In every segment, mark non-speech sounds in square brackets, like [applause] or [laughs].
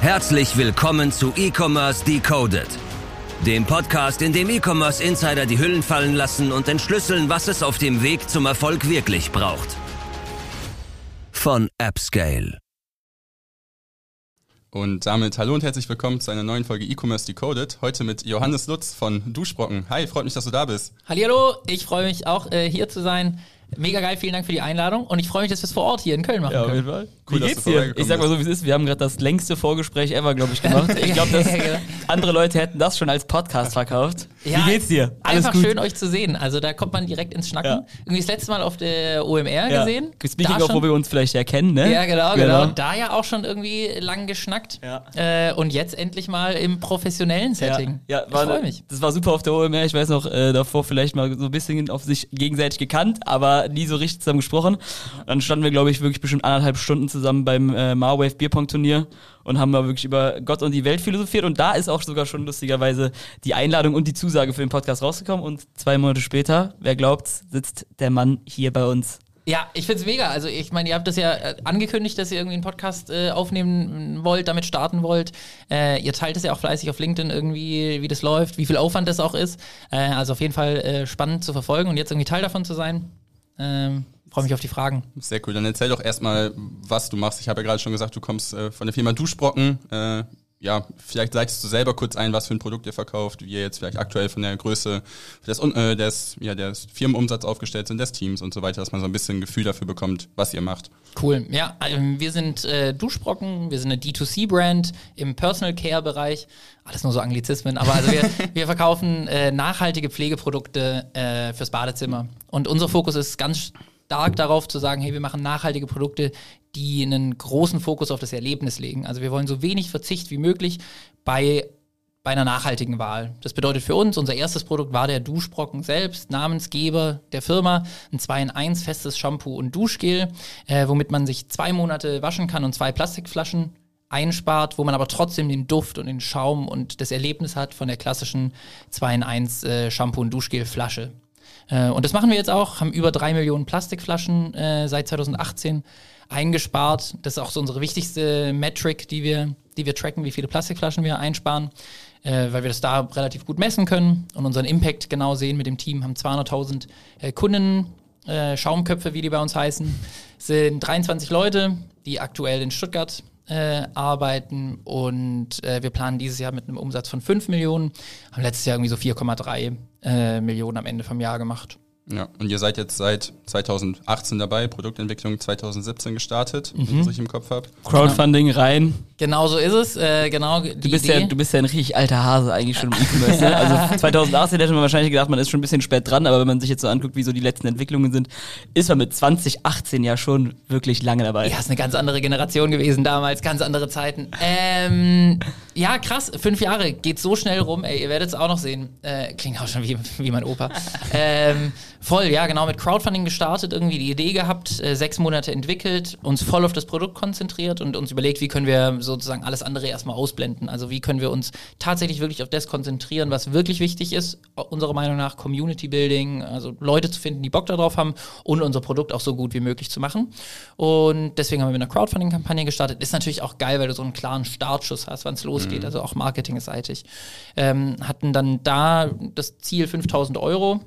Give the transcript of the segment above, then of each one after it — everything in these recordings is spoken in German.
Herzlich willkommen zu E-Commerce Decoded, dem Podcast, in dem E-Commerce Insider die Hüllen fallen lassen und entschlüsseln, was es auf dem Weg zum Erfolg wirklich braucht. Von AppScale. Und damit hallo und herzlich willkommen zu einer neuen Folge E-Commerce Decoded. Heute mit Johannes Lutz von Duschbrocken. Hi, freut mich, dass du da bist. Hallo, ich freue mich auch äh, hier zu sein. Mega geil, vielen Dank für die Einladung und ich freue mich, dass wir es vor Ort hier in Köln machen Ja, auf jeden Fall. Cool, Wie dass geht's dir? Ich sag mal so, wie es ist. Wir haben gerade das längste Vorgespräch ever, glaube ich, gemacht. [laughs] Ich glaube, dass genau. andere Leute hätten das schon als Podcast verkauft. Ja, wie geht's dir? Alles Einfach gut? schön, euch zu sehen. Also da kommt man direkt ins Schnacken. Ja. Irgendwie das letzte Mal auf der OMR ja. gesehen. Speaking of, wo wir uns vielleicht erkennen, ne? Ja, genau, genau. Und da ja auch schon irgendwie lang geschnackt. Ja. Äh, und jetzt endlich mal im professionellen Setting. Ja, ja ich war, freue mich. Das war super auf der OMR. Ich weiß noch, äh, davor vielleicht mal so ein bisschen auf sich gegenseitig gekannt, aber nie so richtig zusammen gesprochen. Dann standen wir, glaube ich, wirklich bestimmt anderthalb Stunden zusammen beim äh, Marwave Bierpong-Turnier und haben da wirklich über Gott und die Welt philosophiert. Und da ist auch sogar schon lustigerweise die Einladung und die Zusage für den Podcast rausgekommen. Und zwei Monate später, wer glaubt's, sitzt der Mann hier bei uns. Ja, ich find's mega. Also ich meine, ihr habt das ja äh, angekündigt, dass ihr irgendwie einen Podcast äh, aufnehmen wollt, damit starten wollt. Äh, ihr teilt es ja auch fleißig auf LinkedIn irgendwie, wie das läuft, wie viel Aufwand das auch ist. Äh, also auf jeden Fall äh, spannend zu verfolgen und jetzt irgendwie Teil davon zu sein. Ähm, Freue mich auf die Fragen. Sehr cool. Dann erzähl doch erstmal, was du machst. Ich habe ja gerade schon gesagt, du kommst äh, von der Firma Duschbrocken. Ja, vielleicht leitest du selber kurz ein, was für ein Produkt ihr verkauft, wie ihr jetzt vielleicht aktuell von der Größe des, äh, des, ja, des Firmenumsatz aufgestellt sind, des Teams und so weiter, dass man so ein bisschen ein Gefühl dafür bekommt, was ihr macht. Cool. Ja, ähm, wir sind äh, Duschbrocken, wir sind eine D2C-Brand im Personal Care-Bereich. Alles nur so Anglizismen, aber also wir, [laughs] wir verkaufen äh, nachhaltige Pflegeprodukte äh, fürs Badezimmer. Und unser Fokus ist ganz stark darauf zu sagen, hey, wir machen nachhaltige Produkte, die einen großen Fokus auf das Erlebnis legen. Also wir wollen so wenig Verzicht wie möglich bei bei einer nachhaltigen Wahl. Das bedeutet für uns, unser erstes Produkt war der Duschbrocken selbst, Namensgeber der Firma, ein 2 in 1 festes Shampoo und Duschgel, äh, womit man sich zwei Monate waschen kann und zwei Plastikflaschen einspart, wo man aber trotzdem den Duft und den Schaum und das Erlebnis hat von der klassischen 2 in 1 äh, Shampoo und Duschgelflasche. Äh, und das machen wir jetzt auch, haben über drei Millionen Plastikflaschen äh, seit 2018 eingespart. Das ist auch so unsere wichtigste Metric, die wir, die wir tracken, wie viele Plastikflaschen wir einsparen, äh, weil wir das da relativ gut messen können und unseren Impact genau sehen mit dem Team. Haben 200.000 äh, Kunden, äh, Schaumköpfe, wie die bei uns heißen, sind 23 Leute, die aktuell in Stuttgart äh, arbeiten und äh, wir planen dieses Jahr mit einem Umsatz von 5 Millionen, haben letztes Jahr irgendwie so 4,3 äh, Millionen am Ende vom Jahr gemacht. Ja, und ihr seid jetzt seit 2018 dabei, Produktentwicklung 2017 gestartet, wenn ich das richtig im Kopf habe. Crowdfunding rein. Genau so ist es. Äh, genau die Du bist, Idee. ja, du bist ja ein richtig alter Hase eigentlich schon im E-Commerce. Ne? Also [laughs] 2018 hätte man wahrscheinlich gedacht, man ist schon ein bisschen spät dran, aber wenn man sich jetzt so anguckt, wie so die letzten Entwicklungen sind, ist man mit 2018 ja schon wirklich lange dabei. ja, ist eine ganz andere Generation gewesen damals, ganz andere Zeiten. Ähm, ja, krass, fünf Jahre, geht so schnell rum, ey, ihr werdet es auch noch sehen. Äh, klingt auch schon wie, wie mein Opa. [laughs] ähm, voll, ja, genau, mit Crowdfunding gestartet, irgendwie die Idee gehabt, äh, sechs Monate entwickelt, uns voll auf das Produkt konzentriert und uns überlegt, wie können wir sozusagen alles andere erstmal ausblenden. Also wie können wir uns tatsächlich wirklich auf das konzentrieren, was wirklich wichtig ist, unserer Meinung nach Community Building, also Leute zu finden, die Bock darauf haben und unser Produkt auch so gut wie möglich zu machen. Und deswegen haben wir eine Crowdfunding-Kampagne gestartet. Ist natürlich auch geil, weil du so einen klaren Startschuss hast, wann es losgeht, also auch marketingseitig. Ähm, hatten dann da das Ziel 5000 Euro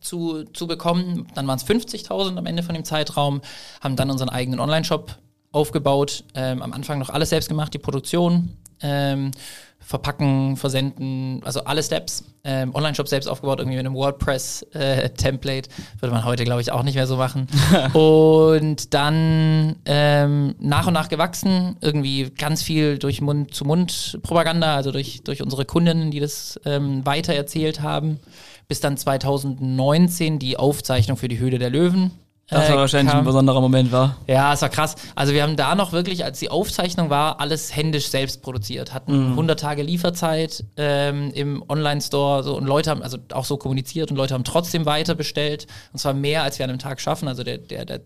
zu, zu bekommen. Dann waren es 50.000 am Ende von dem Zeitraum, haben dann unseren eigenen Online-Shop aufgebaut. Ähm, am Anfang noch alles selbst gemacht, die Produktion, ähm, verpacken, versenden, also alle Steps. Ähm, Online-Shop selbst aufgebaut, irgendwie mit einem WordPress-Template. Würde man heute, glaube ich, auch nicht mehr so machen. [laughs] und dann ähm, nach und nach gewachsen, irgendwie ganz viel durch Mund-zu-Mund-Propaganda, also durch, durch unsere Kundinnen, die das ähm, weitererzählt haben. Bis dann 2019 die Aufzeichnung für die Höhle der Löwen. Das war äh, wahrscheinlich kam. ein besonderer Moment, war. Ja, es war krass. Also wir haben da noch wirklich, als die Aufzeichnung war, alles händisch selbst produziert. Hatten 100 Tage Lieferzeit ähm, im Online-Store so, und Leute haben also auch so kommuniziert und Leute haben trotzdem weiter bestellt. Und zwar mehr, als wir an einem Tag schaffen. Also der, der, der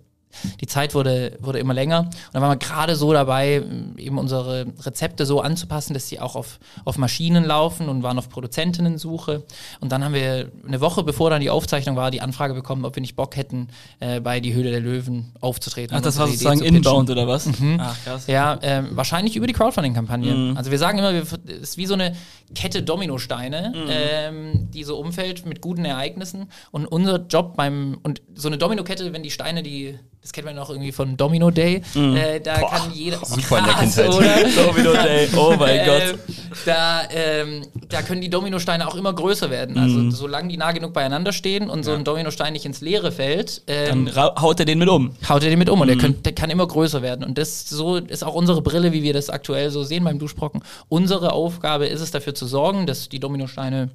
die Zeit wurde, wurde immer länger. Und dann waren wir gerade so dabei, eben unsere Rezepte so anzupassen, dass sie auch auf, auf Maschinen laufen und waren auf Produzentinnensuche. Und dann haben wir eine Woche bevor dann die Aufzeichnung war, die Anfrage bekommen, ob wir nicht Bock hätten, äh, bei Die Höhle der Löwen aufzutreten. Ach, das war sozusagen inbound oder was? Ach, krass. Ja, ähm, wahrscheinlich über die Crowdfunding-Kampagne. Mhm. Also wir sagen immer, es ist wie so eine Kette Dominosteine, Mhm. ähm, die so umfällt mit guten Ereignissen. Und unser Job beim, und so eine Dominokette, wenn die Steine, die, das kennt man noch irgendwie von Domino Day, äh, da kann jeder. Mhm. super in der Krass, [laughs] Kindheit. Domino Day, oh mein Ähm, Gott. da, ähm, da können die Dominosteine auch immer größer werden. Also Mhm. solange die nah genug beieinander stehen und so ein Dominostein nicht ins Leere fällt, ähm, Dann haut er den mit um. haut er den mit um und Mhm. der, könnt, der kann immer größer werden. Und das so ist auch unsere Brille, wie wir das aktuell so sehen beim Duschbrocken. Unsere Aufgabe ist es dafür zu sorgen, dass die Dominosteine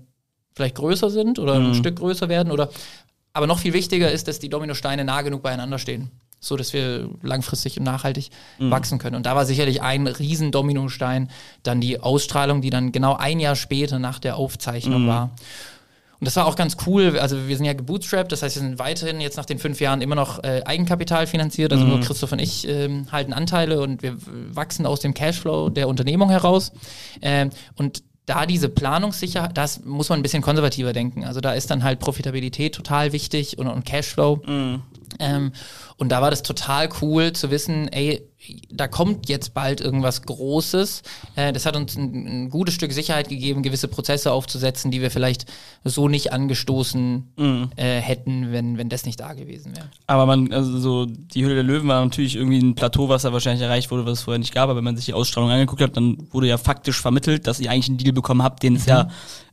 vielleicht größer sind oder Mhm. ein Stück größer werden oder aber noch viel wichtiger ist, dass die Dominosteine nah genug beieinander stehen. So dass wir langfristig und nachhaltig Mhm. wachsen können. Und da war sicherlich ein riesen Dominostein dann die Ausstrahlung, die dann genau ein Jahr später nach der Aufzeichnung Mhm. war. Und das war auch ganz cool. Also wir sind ja gebootstrapped, das heißt, wir sind weiterhin jetzt nach den fünf Jahren immer noch äh, Eigenkapital finanziert. Also nur Christoph und ich ähm, halten Anteile und wir wachsen aus dem Cashflow der Unternehmung heraus. Ähm, und da diese Planungssicherheit, das muss man ein bisschen konservativer denken. Also da ist dann halt Profitabilität total wichtig und, und Cashflow. Ähm, und da war das total cool zu wissen, ey, da kommt jetzt bald irgendwas Großes. Äh, das hat uns ein, ein gutes Stück Sicherheit gegeben, gewisse Prozesse aufzusetzen, die wir vielleicht so nicht angestoßen äh, hätten, wenn, wenn das nicht da gewesen wäre. Aber man, also so, die Höhle der Löwen war natürlich irgendwie ein Plateau, was da wahrscheinlich erreicht wurde, was es vorher nicht gab. Aber wenn man sich die Ausstrahlung angeguckt hat, dann wurde ja faktisch vermittelt, dass ihr eigentlich einen Deal bekommen habt, den es ja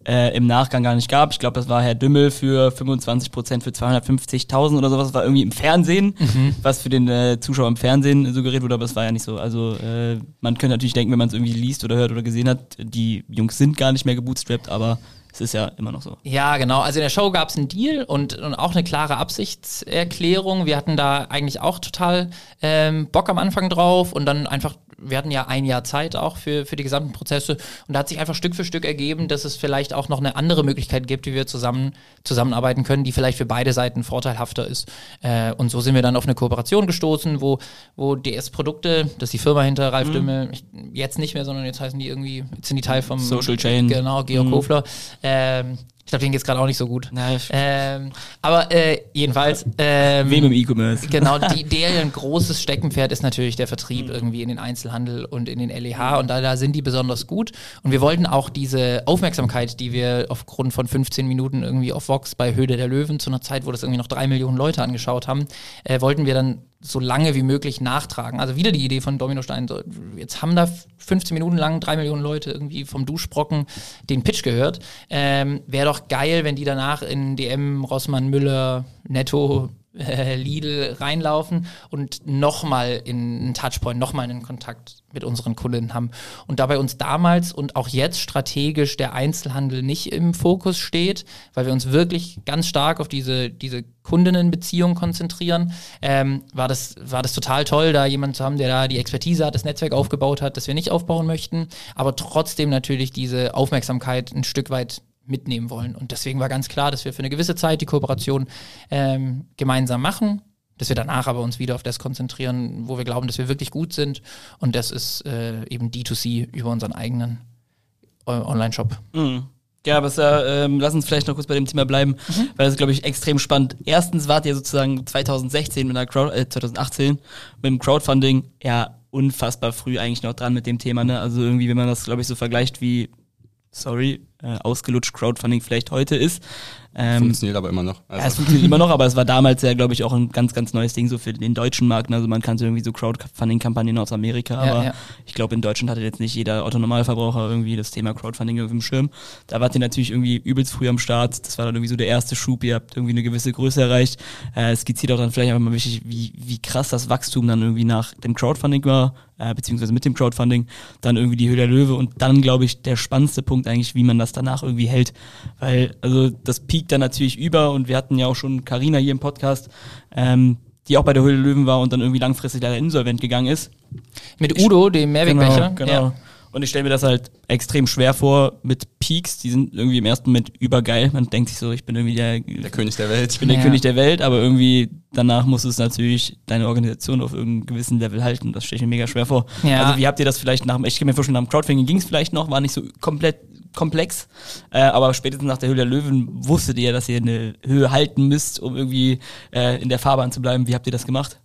äh, im Nachgang gar nicht gab. Ich glaube, das war Herr Dümmel für 25 Prozent für 250.000 oder sowas. Das war irgendwie im Fernsehen, [laughs] was für den äh, Zuschauer im Fernsehen suggeriert wurde, aber es war ja nicht so. Also äh, man könnte natürlich denken, wenn man es irgendwie liest oder hört oder gesehen hat, die Jungs sind gar nicht mehr gebootstrapped, aber es ist ja immer noch so. Ja, genau. Also in der Show gab es einen Deal und, und auch eine klare Absichtserklärung. Wir hatten da eigentlich auch total ähm, Bock am Anfang drauf und dann einfach, wir hatten ja ein Jahr Zeit auch für, für die gesamten Prozesse und da hat sich einfach Stück für Stück ergeben, dass es vielleicht auch noch eine andere Möglichkeit gibt, wie wir zusammen zusammenarbeiten können, die vielleicht für beide Seiten vorteilhafter ist. Äh, und so sind wir dann auf eine Kooperation gestoßen, wo, wo DS Produkte, das ist die Firma hinter Ralf Dümmel, ich, jetzt nicht mehr, sondern jetzt heißen die irgendwie, jetzt sind die Teil vom Social Chain. Genau, Georg Kofler. Ähm, ich glaube, denen geht's gerade auch nicht so gut. Na, Ähm, aber äh, jedenfalls. Ähm, Wem im E-Commerce? Genau, die, [laughs] der ein großes Steckenpferd ist natürlich der Vertrieb irgendwie in den Einzelhandel und in den LEH und da, da sind die besonders gut. Und wir wollten auch diese Aufmerksamkeit, die wir aufgrund von 15 Minuten irgendwie auf Vox bei Höhle der Löwen zu einer Zeit, wo das irgendwie noch drei Millionen Leute angeschaut haben, äh, wollten wir dann so lange wie möglich nachtragen. Also wieder die Idee von Dominostein. Jetzt haben da 15 Minuten lang drei Millionen Leute irgendwie vom Duschbrocken den Pitch gehört. Ähm, Wäre doch geil, wenn die danach in DM, Rossmann, Müller, Netto, äh, Lidl reinlaufen und nochmal in einen Touchpoint, nochmal einen Kontakt mit unseren Kunden haben. Und dabei uns damals und auch jetzt strategisch der Einzelhandel nicht im Fokus steht, weil wir uns wirklich ganz stark auf diese, diese Kundinnenbeziehung konzentrieren, ähm, war, das, war das total toll, da jemanden zu haben, der da die Expertise hat, das Netzwerk aufgebaut hat, das wir nicht aufbauen möchten, aber trotzdem natürlich diese Aufmerksamkeit ein Stück weit mitnehmen wollen. Und deswegen war ganz klar, dass wir für eine gewisse Zeit die Kooperation ähm, gemeinsam machen, dass wir danach aber uns wieder auf das konzentrieren, wo wir glauben, dass wir wirklich gut sind. Und das ist äh, eben D2C über unseren eigenen äh, Online-Shop. Mhm. Ja, aber es, äh, ähm, lass uns vielleicht noch kurz bei dem Thema bleiben, weil das ist, glaube ich, extrem spannend. Erstens wart ihr sozusagen 2016 mit einer Crowd, äh, 2018 mit dem Crowdfunding ja unfassbar früh eigentlich noch dran mit dem Thema, ne? Also irgendwie, wenn man das, glaube ich, so vergleicht wie, sorry, äh, ausgelutscht Crowdfunding vielleicht heute ist. Ähm, Funktioniert aber immer noch. ja, es Also, funktioniert immer [laughs] noch, aber es war damals ja, glaube ich, auch ein ganz, ganz neues Ding so für den deutschen Markt. Also man kannte irgendwie so Crowdfunding-Kampagnen aus Amerika, Ja, aber ja. ich glaube, in Deutschland hatte jetzt nicht jeder Autonormalverbraucher irgendwie das Thema Crowdfunding irgendwie im Schirm. Da wart ihr natürlich irgendwie übelst früh am Start. Das war dann irgendwie so der erste Schub. Ihr habt irgendwie eine gewisse Größe erreicht. Äh, es skizziert auch dann vielleicht einfach mal wichtig, wie, wie krass das Wachstum dann irgendwie nach dem Crowdfunding war, äh, beziehungsweise mit dem Crowdfunding. Dann irgendwie die Höhle der Löwe und dann, glaube ich, der spannendste Punkt eigentlich, wie man das danach irgendwie hält. Weil, also das piekt dann natürlich über und wir hatten ja auch schon Karina hier im Podcast, ähm, die auch bei der Höhle der Löwen war und dann irgendwie langfristig leider insolvent gegangen ist. Mit Udo, dem Mehrwegbecher. Genau, genau. Ja. Und ich stelle mir das halt extrem schwer vor mit Peaks, die sind irgendwie im ersten Moment übergeil. Man denkt sich so, ich bin irgendwie der, Der König der Welt. ich bin der Ja. König der Welt, aber irgendwie danach muss es natürlich deine Organisation auf irgendeinem gewissen Level halten. Das stelle ich mir mega schwer vor. Ja. Also wie habt ihr das vielleicht nach dem, ich kann mir vorstellen, nach dem Crowdfunding ging es vielleicht noch, war nicht so komplett komplex, äh, aber spätestens nach der Höhle der Löwen wusstet ihr, dass ihr eine Höhe halten müsst, um irgendwie äh, in der Fahrbahn zu bleiben. Wie habt ihr das gemacht?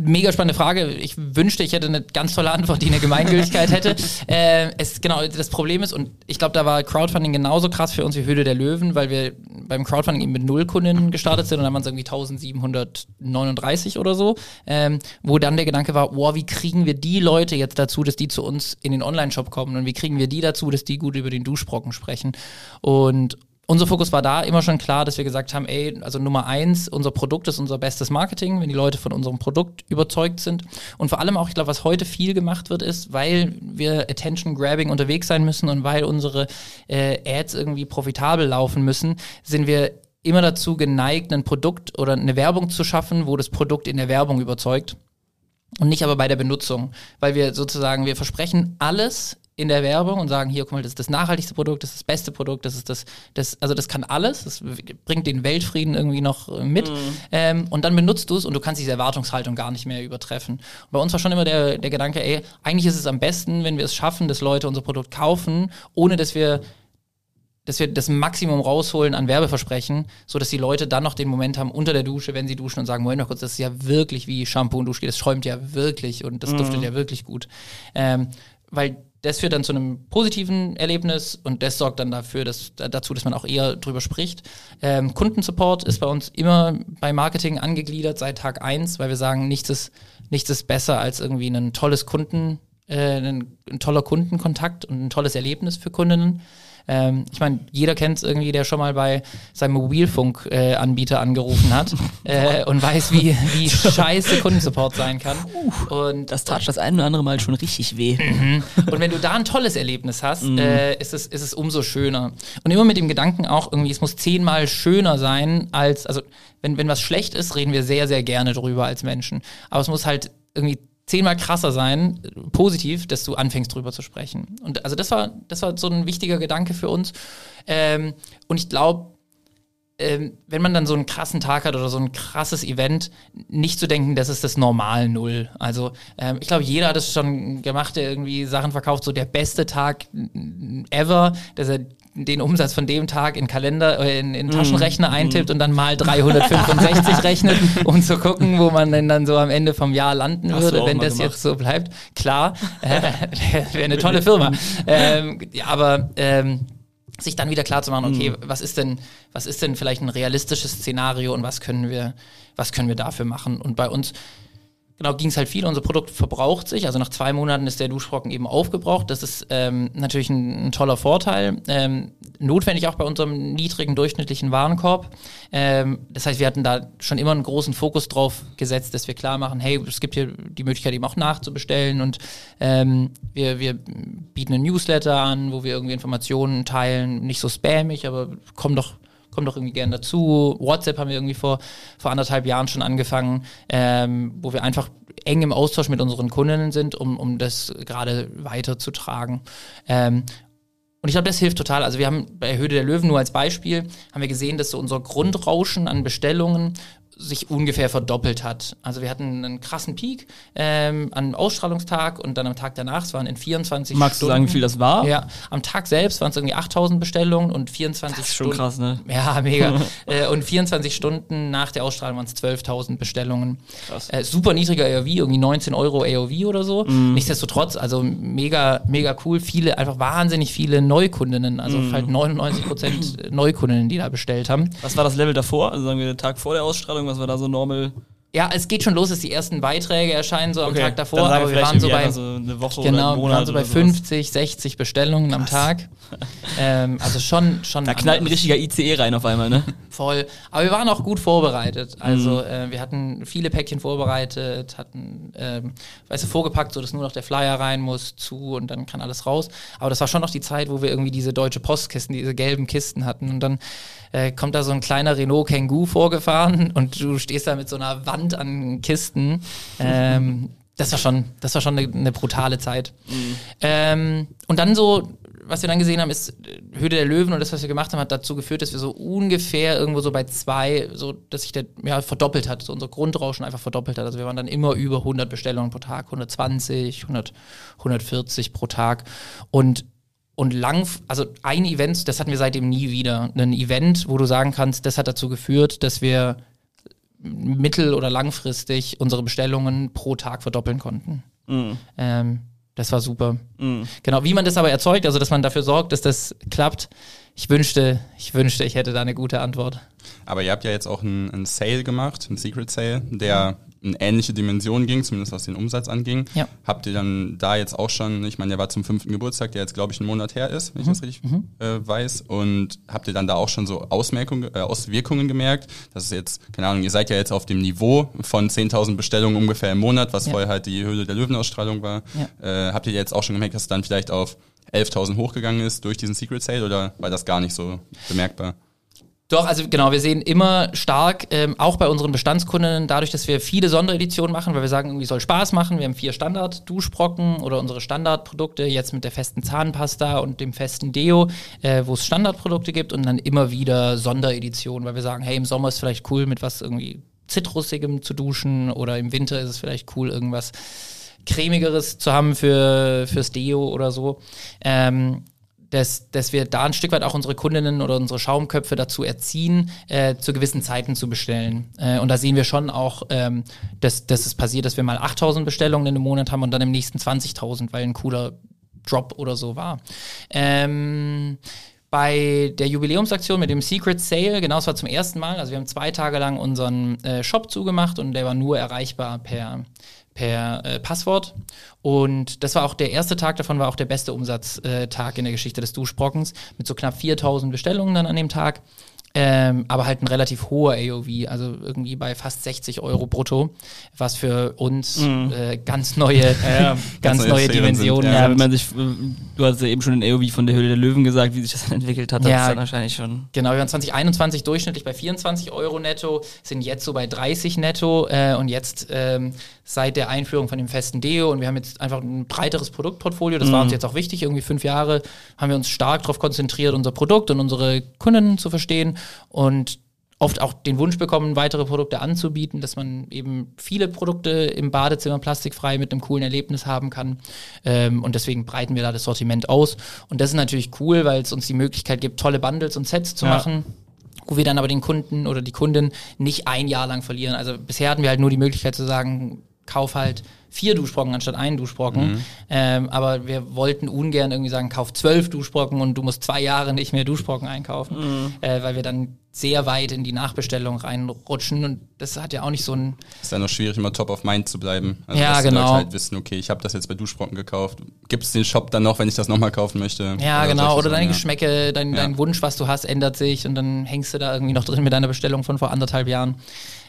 Mega spannende Frage. Ich wünschte, ich hätte eine ganz tolle Antwort, die eine Gemeingültigkeit hätte. [laughs] Äh, es genau das Problem ist und ich glaube, da war Crowdfunding genauso krass für uns wie Höhle der Löwen, weil wir beim Crowdfunding eben mit null Kunden gestartet sind und dann waren es irgendwie 1739 oder so, ähm, wo dann der Gedanke war, boah, wie kriegen wir die Leute jetzt dazu, dass die zu uns in den Online-Shop kommen und wie kriegen wir die dazu, dass die gut über den Duschbrocken sprechen und unser Fokus war da immer schon klar, dass wir gesagt haben, ey, also Nummer eins, unser Produkt ist unser bestes Marketing, wenn die Leute von unserem Produkt überzeugt sind. Und vor allem auch, ich glaube, was heute viel gemacht wird, ist, weil wir Attention-Grabbing unterwegs sein müssen und weil unsere äh, Ads irgendwie profitabel laufen müssen, sind wir immer dazu geneigt, ein Produkt oder eine Werbung zu schaffen, wo das Produkt in der Werbung überzeugt und nicht aber bei der Benutzung, weil wir sozusagen, wir versprechen alles in der Werbung und sagen, hier, guck mal, das ist das nachhaltigste Produkt, das ist das beste Produkt, das ist das, das also das kann alles, das bringt den Weltfrieden irgendwie noch äh, mit ähm, und dann benutzt du es und du kannst diese Erwartungshaltung gar nicht mehr übertreffen. Und bei uns war schon immer der, der Gedanke, ey, eigentlich ist es am besten, wenn wir es schaffen, dass Leute unser Produkt kaufen, ohne dass wir dass wir das Maximum rausholen an Werbeversprechen, so dass die Leute dann noch den Moment haben unter der Dusche, wenn sie duschen und sagen, Moment mal kurz, das ist ja wirklich wie Shampoo und Duschgel, das schäumt ja wirklich und das duftet ja wirklich gut. Ähm, weil das führt dann zu einem positiven Erlebnis und das sorgt dann dafür, dass, dazu, dass man auch eher drüber spricht. Ähm, Kundensupport ist bei uns immer bei Marketing angegliedert seit Tag eins, weil wir sagen, nichts ist, nichts ist besser als irgendwie ein tolles Kunden, äh, ein, ein toller Kundenkontakt und ein tolles Erlebnis für Kundinnen. Ähm, ich meine, jeder kennt es irgendwie, der schon mal bei seinem Mobilfunk-Anbieter angerufen hat [laughs] äh, und weiß, wie, wie [laughs] scheiße Kundensupport sein kann. Und Das tat das ein oder andere Mal schon richtig weh. und wenn du da ein tolles Erlebnis hast, äh, ist, es, ist es umso schöner. Und immer mit dem Gedanken auch irgendwie, es muss zehnmal schöner sein als, also wenn, wenn was schlecht ist, reden wir sehr, sehr gerne drüber als Menschen. Aber es muss halt irgendwie zehnmal krasser sein, positiv, dass du anfängst drüber zu sprechen. Und also das war, das war so ein wichtiger Gedanke für uns. Ähm, und ich glaube, ähm, wenn man dann so einen krassen Tag hat oder so ein krasses Event, nicht zu denken, das ist das Normal Null. Also ähm, ich glaube, jeder hat es schon gemacht, der irgendwie Sachen verkauft, so der beste Tag ever, dass er den Umsatz von dem Tag in Kalender, äh, in, in Taschenrechner eintippt und dann mal 365 [laughs] rechnet, um zu gucken, wo man denn dann so am Ende vom Jahr landen Hast würde, wenn das gemacht. jetzt so bleibt. Klar, [laughs] äh, wäre eine tolle Firma. Ähm, ja, aber ähm, sich dann wieder klar zu machen, okay, was ist denn, was ist denn vielleicht ein realistisches Szenario und was können wir, was können wir dafür machen? Und bei uns Genau, ging es halt viel. Unser Produkt verbraucht sich. Also nach zwei Monaten ist der Duschbrocken eben aufgebraucht. Das ist ähm, natürlich ein, ein toller Vorteil. Ähm, notwendig auch bei unserem niedrigen durchschnittlichen Warenkorb. Ähm, das heißt, wir hatten da schon immer einen großen Fokus drauf gesetzt, dass wir klar machen, hey, es gibt hier die Möglichkeit eben auch nachzubestellen und ähm, wir, wir bieten einen Newsletter an, wo wir irgendwie Informationen teilen. Nicht so spammig, aber komm doch komm doch irgendwie gerne dazu. WhatsApp haben wir irgendwie vor, vor anderthalb Jahren schon angefangen, ähm, wo wir einfach eng im Austausch mit unseren Kundinnen sind, um, um das gerade weiterzutragen. Ähm, und ich glaube, das hilft total. Also wir haben bei Höhle der Löwen nur als Beispiel, haben wir gesehen, dass so unser Grundrauschen an Bestellungen sich ungefähr verdoppelt hat. Also wir hatten einen krassen Peak ähm, an Ausstrahlungstag und dann am Tag danach, es waren in 24 Magst du Stunden. sagen, wie viel das war? Ja, am Tag selbst waren es irgendwie 8000 Bestellungen und 24 Das ist schon Stunden. krass, ne? Ja, mega. [laughs] äh, und 24 Stunden nach der Ausstrahlung waren es 12.000 Bestellungen. Krass. Äh, super niedriger AOV, irgendwie 19 Euro AOV oder so. Mhm. Nichtsdestotrotz, also mega, mega cool. Viele, einfach wahnsinnig viele Neukundinnen, also Mhm. halt 99 Prozent Neukundinnen, die da bestellt haben. Was war das Level davor? Also sagen wir den Tag vor der Ausstrahlung, was war da so normal? Ja, es geht schon los, dass die ersten Beiträge erscheinen so am Tag davor, aber wir vielleicht waren so bei eine Woche oder Genau, einen wir waren so bei oder sowas. 50, 60 Bestellungen am Tag. ähm, also schon, schon. Da knallt ein richtiger ICE rein auf einmal, ne? Voll. Aber wir waren auch gut vorbereitet. Also Mhm. äh, wir hatten viele Päckchen vorbereitet, hatten, ähm, weißt du, vorgepackt, so dass nur noch der Flyer rein muss, zu und dann kann alles raus. Aber das war schon noch die Zeit, wo wir irgendwie diese deutsche Postkisten, diese gelben Kisten hatten. Und dann äh, kommt da so ein kleiner Renault Kangoo vorgefahren [laughs] und du stehst da mit so einer Wand an Kisten. Ähm, das war schon, das war schon eine, eine brutale Zeit. Ähm, und dann so, was wir dann gesehen haben, ist äh, Höhle der Löwen und das, was wir gemacht haben, hat dazu geführt, dass wir so ungefähr irgendwo so bei zwei, so, dass sich der ja, verdoppelt hat, so unser Grundrauschen einfach verdoppelt hat. Also wir waren dann immer über 100 Bestellungen pro Tag, 120, 100, 140 pro Tag und und lang, also ein Event, das hatten wir seitdem nie wieder. Ein Event, wo du sagen kannst, das hat dazu geführt, dass wir mittel- oder langfristig unsere Bestellungen pro Tag verdoppeln konnten. Ähm, das war super. Genau, wie man das aber erzeugt, also dass man dafür sorgt, dass das klappt. Ich wünschte, ich wünschte, ich hätte da eine gute Antwort. Aber ihr habt ja jetzt auch einen, einen Sale gemacht, einen Secret Sale, der in ähnliche Dimensionen ging, zumindest was den Umsatz anging. Ja. Habt ihr dann da jetzt auch schon, ich meine, der war zum fünften Geburtstag, der jetzt glaube ich einen Monat her ist, wenn ich das richtig äh, weiß. Und habt ihr dann da auch schon so Ausmerkungen, äh, Auswirkungen gemerkt? Das ist jetzt, keine Ahnung, ihr seid ja jetzt auf dem Niveau von 10.000 Bestellungen ungefähr im Monat, was Ja. vorher halt die Höhle der Löwenausstrahlung war. Äh, habt ihr jetzt auch schon gemerkt, dass es dann vielleicht auf 11.000 hochgegangen ist durch diesen Secret Sale oder war das gar nicht so bemerkbar? Doch, also genau, wir sehen immer stark, ähm, auch bei unseren Bestandskunden, dadurch, dass wir viele Sondereditionen machen, weil wir sagen, irgendwie soll Spaß machen. Wir haben vier Standard-Duschbrocken oder unsere Standardprodukte, jetzt mit der festen Zahnpasta und dem festen Deo, äh, wo es Standardprodukte gibt und dann immer wieder Sondereditionen, weil wir sagen, hey, im Sommer ist vielleicht cool, mit was irgendwie Zitrussigem zu duschen oder im Winter ist es vielleicht cool, irgendwas cremigeres zu haben für, fürs Deo oder so. Ähm, dass, dass wir da ein Stück weit auch unsere Kundinnen oder unsere Schaumköpfe dazu erziehen, äh, zu gewissen Zeiten zu bestellen. Äh, und da sehen wir schon auch, ähm, dass, dass es passiert, dass wir mal 8000 Bestellungen in einem Monat haben und dann im nächsten 20.000, weil ein cooler Drop oder so war. Ähm, bei der Jubiläumsaktion mit dem Secret Sale, genau, es war zum ersten Mal, also wir haben zwei Tage lang unseren äh, Shop zugemacht und der war nur erreichbar per, per äh, Passwort. Und das war auch der erste Tag davon, war auch der beste Umsatztag in der Geschichte des Duschbrockens, mit so knapp 4000 Bestellungen dann an dem Tag. Ähm, aber halt ein relativ hoher AOV, also irgendwie bei fast 60 Euro brutto, was für uns äh, ganz neue, [laughs] ganz, Ganz neue neue Sphären Dimensionen sind, Ja, wenn man sich, äh, du hast ja eben schon den AOV von der Höhle der Löwen gesagt, wie sich das dann [laughs] entwickelt hat, das Ja. ist dann wahrscheinlich schon. Genau, wir waren 2021 durchschnittlich bei 24 Euro netto, sind jetzt so bei 30 netto äh, und jetzt ähm, seit der Einführung von dem festen Deo und wir haben jetzt einfach ein breiteres Produktportfolio, das war uns jetzt auch wichtig, irgendwie fünf Jahre haben wir uns stark darauf konzentriert, unser Produkt und unsere Kunden zu verstehen und oft auch den Wunsch bekommen, weitere Produkte anzubieten, dass man eben viele Produkte im Badezimmer plastikfrei mit einem coolen Erlebnis haben kann. Ähm, und deswegen breiten wir da das Sortiment aus. Und das ist natürlich cool, weil es uns die Möglichkeit gibt, tolle Bundles und Sets zu Ja. machen wo wir dann aber den Kunden oder die Kundin nicht ein Jahr lang verlieren. Also bisher hatten wir halt nur die Möglichkeit zu sagen, kauf halt vier Duschbrocken anstatt einen Duschbrocken. Ähm, aber wir wollten ungern irgendwie sagen, kauf zwölf Duschbrocken und du musst zwei Jahre nicht mehr Duschbrocken einkaufen, äh, weil wir dann sehr weit in die Nachbestellung reinrutschen und das hat ja auch nicht so ein ist dann noch schwierig, immer top of mind zu bleiben. Also, Ja, dass genau. Leute halt wissen, okay, ich habe das jetzt bei Duschbrocken gekauft. Gibt es den Shop dann noch, wenn ich das nochmal kaufen möchte? Ja, genau. solche Oder deine ja. Geschmäcke, dein, Ja. dein Wunsch, was du hast, ändert sich und dann hängst du da irgendwie noch drin mit deiner Bestellung von vor anderthalb Jahren.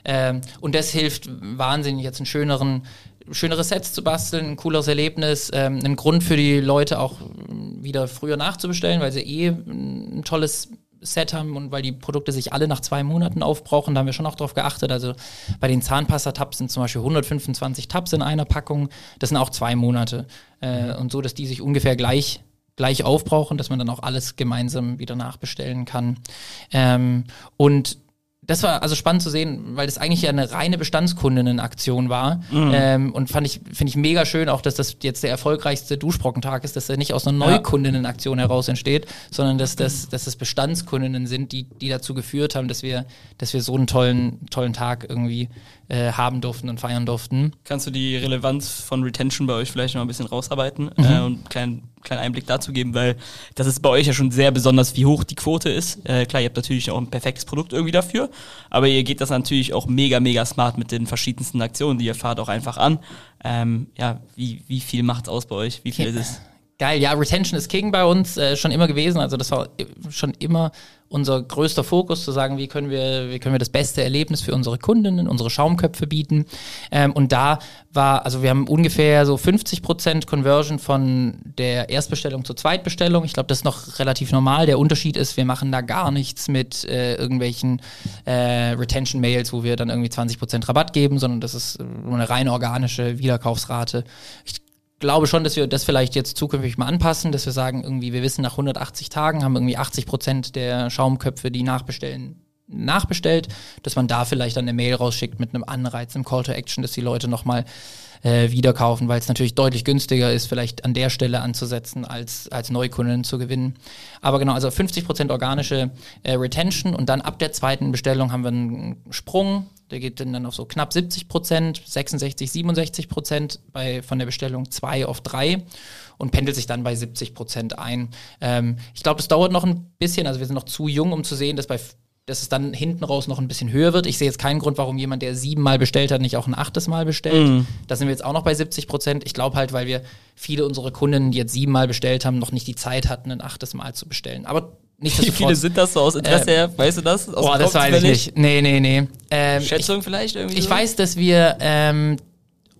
Ähm, und das hilft wahnsinnig, jetzt einen schöneren, schönere Sets zu basteln, ein cooleres Erlebnis, ähm, einen Grund für die Leute auch ähm, wieder früher nachzubestellen, weil sie eh ein tolles Set haben und weil die Produkte sich alle nach zwei Monaten aufbrauchen, da haben wir schon auch drauf geachtet. Also bei den Zahnpasta-Tabs sind zum Beispiel 125 Tabs in einer Packung, das sind auch zwei Monate. Äh, und so, dass die sich ungefähr gleich gleich aufbrauchen, dass man dann auch alles gemeinsam wieder nachbestellen kann. Ähm, und das war also spannend zu sehen, weil das eigentlich ja eine reine Bestandskundinnenaktion war. Ähm, und fand ich, finde ich mega schön auch, dass das jetzt der erfolgreichste Duschbrockentag ist, dass er nicht aus einer Neukundinnenaktion heraus entsteht, sondern dass das, dass das Bestandskundinnen sind, die, die dazu geführt haben, dass wir, dass wir so einen tollen, tollen Tag irgendwie äh, haben durften und feiern durften. Kannst du die Relevanz von Retention bei euch vielleicht noch ein bisschen rausarbeiten Mhm. äh, und einen kleinen, kleinen Einblick dazu geben, weil das ist bei euch ja schon sehr besonders, wie hoch die Quote ist. Äh, klar, ihr habt natürlich auch ein perfektes Produkt irgendwie dafür, aber ihr geht das natürlich auch mega, mega smart mit den verschiedensten Aktionen, die ihr fahrt, auch einfach an. Ähm, ja, wie, wie viel macht's aus bei euch? Wie viel Ja. ist es? Geil, ja, Retention ist King bei uns, äh, schon immer gewesen. Also das war schon immer unser größter Fokus, zu sagen, wie können wir, wie können wir das beste Erlebnis für unsere Kundinnen, unsere Schaumköpfe bieten. Ähm, und da war, also wir haben ungefähr so 50 Prozent Conversion von der Erstbestellung zur Zweitbestellung. Ich glaube, das ist noch relativ normal. Der Unterschied ist, wir machen da gar nichts mit äh, irgendwelchen äh, Retention-Mails, wo wir dann irgendwie 20 Prozent Rabatt geben, sondern das ist eine rein organische Wiederkaufsrate. Ich glaube schon, dass wir das vielleicht jetzt zukünftig mal anpassen, dass wir sagen, irgendwie, wir wissen, nach 180 Tagen haben irgendwie 80 Prozent der Schaumköpfe, die nachbestellen, nachbestellt, dass man da vielleicht dann eine Mail rausschickt mit einem Anreiz, einem Call to Action, dass die Leute nochmal äh, wieder kaufen, weil es natürlich deutlich günstiger ist, vielleicht an der Stelle anzusetzen, als, als Neukunden zu gewinnen. Aber genau, also 50% organische äh, Retention und dann ab der zweiten Bestellung haben wir einen Sprung, der geht dann auf so knapp 70% 66, 67 bei, von der Bestellung 2 auf 3 und pendelt sich dann bei 70% ein. Ähm, ich glaube, das dauert noch ein bisschen, also wir sind noch zu jung, um zu sehen, dass bei dass es dann hinten raus noch ein bisschen höher wird. Ich sehe jetzt keinen Grund, warum jemand, der siebenmal bestellt hat, nicht auch ein achtes Mal bestellt. Mm. Da sind wir jetzt auch noch bei 70 Prozent. Ich glaube halt, weil wir viele unserer Kunden, die jetzt siebenmal bestellt haben, noch nicht die Zeit hatten, ein achtes Mal zu bestellen. Aber nicht Wie viele sind das so aus Interesse äh, her? Weißt du das? Aus boah, das weiß ich nicht. Nee, nee, nee. Ähm, Schätzung ich, vielleicht irgendwie? Ich so? weiß, dass wir, ähm,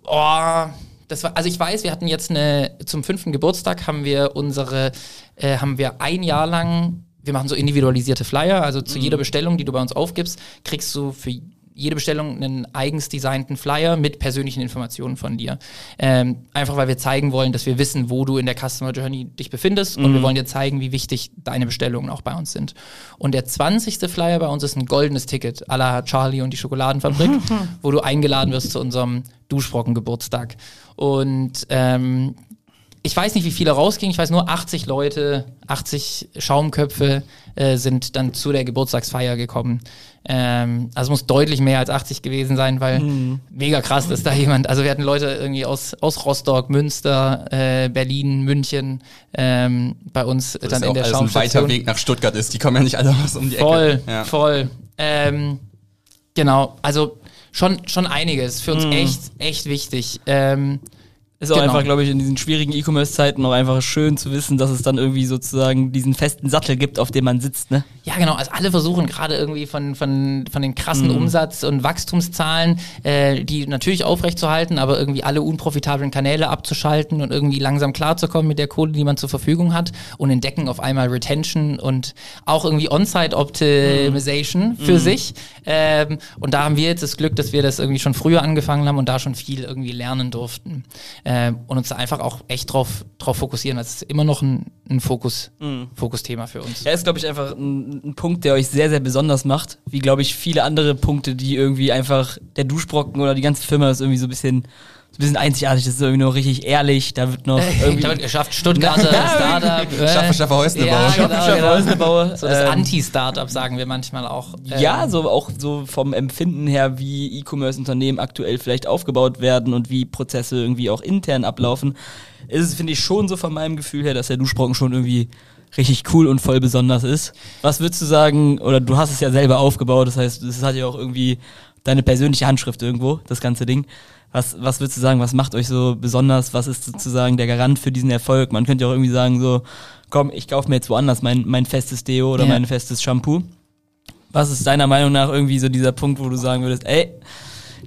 oh, das war, also ich weiß, wir hatten jetzt eine, zum fünften Geburtstag haben wir unsere, äh, haben wir ein Jahr lang wir machen so individualisierte Flyer, also zu mhm. jeder Bestellung, die du bei uns aufgibst, kriegst du für jede Bestellung einen eigens designten Flyer mit persönlichen Informationen von dir. Ähm, einfach weil wir zeigen wollen, dass wir wissen, wo du in der Customer Journey dich befindest mhm. und wir mhm. wollen dir zeigen, wie wichtig deine Bestellungen auch bei uns sind. Und der 20. Flyer bei uns ist ein goldenes Ticket à la Charlie und die Schokoladenfabrik, [laughs] wo du eingeladen wirst zu unserem Duschbrocken-Geburtstag. Und ähm, ich weiß nicht, wie viele rausgingen. Ich weiß nur, 80 Leute, 80 Schaumköpfe äh, sind dann zu der Geburtstagsfeier gekommen. Ähm, also muss deutlich mehr als 80 gewesen sein, weil mhm. mega krass, dass da jemand, also wir hatten Leute irgendwie aus, aus Rostock, Münster, äh, Berlin, München ähm, bei uns das dann in der Schaumstation. ein weiter Weg nach Stuttgart ist, die kommen ja nicht alle aus um die voll, Ecke. Voll, ja. voll. Ähm, genau, also schon, schon einiges. Für uns mhm. echt, echt wichtig. Ähm, ist auch genau. einfach, glaube ich, in diesen schwierigen E-Commerce-Zeiten auch einfach schön zu wissen, dass es dann irgendwie sozusagen diesen festen Sattel gibt, auf dem man sitzt, ne? Ja, genau. Also alle versuchen gerade irgendwie von, von, von den krassen mhm. Umsatz- und Wachstumszahlen, äh, die natürlich aufrechtzuerhalten, aber irgendwie alle unprofitablen Kanäle abzuschalten und irgendwie langsam klarzukommen mit der Kohle, die man zur Verfügung hat und entdecken auf einmal Retention und auch irgendwie On-Site-Optimization mhm. für mhm. sich. Ähm, und da haben wir jetzt das Glück, dass wir das irgendwie schon früher angefangen haben und da schon viel irgendwie lernen durften äh, und uns da einfach auch echt drauf, drauf fokussieren. Das ist immer noch ein, ein Fokus, mhm. Fokusthema für uns. Ja, ist, glaube ich, einfach ein, ein, Punkt, der euch sehr, sehr besonders macht. Wie, glaube ich, viele andere Punkte, die irgendwie einfach der Duschbrocken oder die ganze Firma ist irgendwie so ein bisschen ein bisschen einzigartig, das ist irgendwie noch richtig ehrlich, da wird noch [laughs] irgendwie... da wird geschafft, Stuttgarter [laughs] Startup. Schaffe, schaffe Häuslebauer. Ja, genau, schaffe, genau. Häuslebauer. So das ähm, Anti-Startup sagen wir manchmal auch. Ähm. Ja, so auch so vom Empfinden her, wie E-Commerce-Unternehmen aktuell vielleicht aufgebaut werden und wie Prozesse irgendwie auch intern ablaufen, ist es, finde ich, schon so von meinem Gefühl her, dass der Duschbrocken schon irgendwie richtig cool und voll besonders ist. Was würdest du sagen, oder du hast es ja selber aufgebaut, das heißt, es hat ja auch irgendwie deine persönliche Handschrift irgendwo, das ganze Ding. Was, was würdest du sagen, was macht euch so besonders? Was ist sozusagen der Garant für diesen Erfolg? Man könnte ja auch irgendwie sagen, so, komm, ich kaufe mir jetzt woanders mein, mein festes Deo oder ja. mein festes Shampoo. Was ist deiner Meinung nach irgendwie so dieser Punkt, wo du sagen würdest, ey,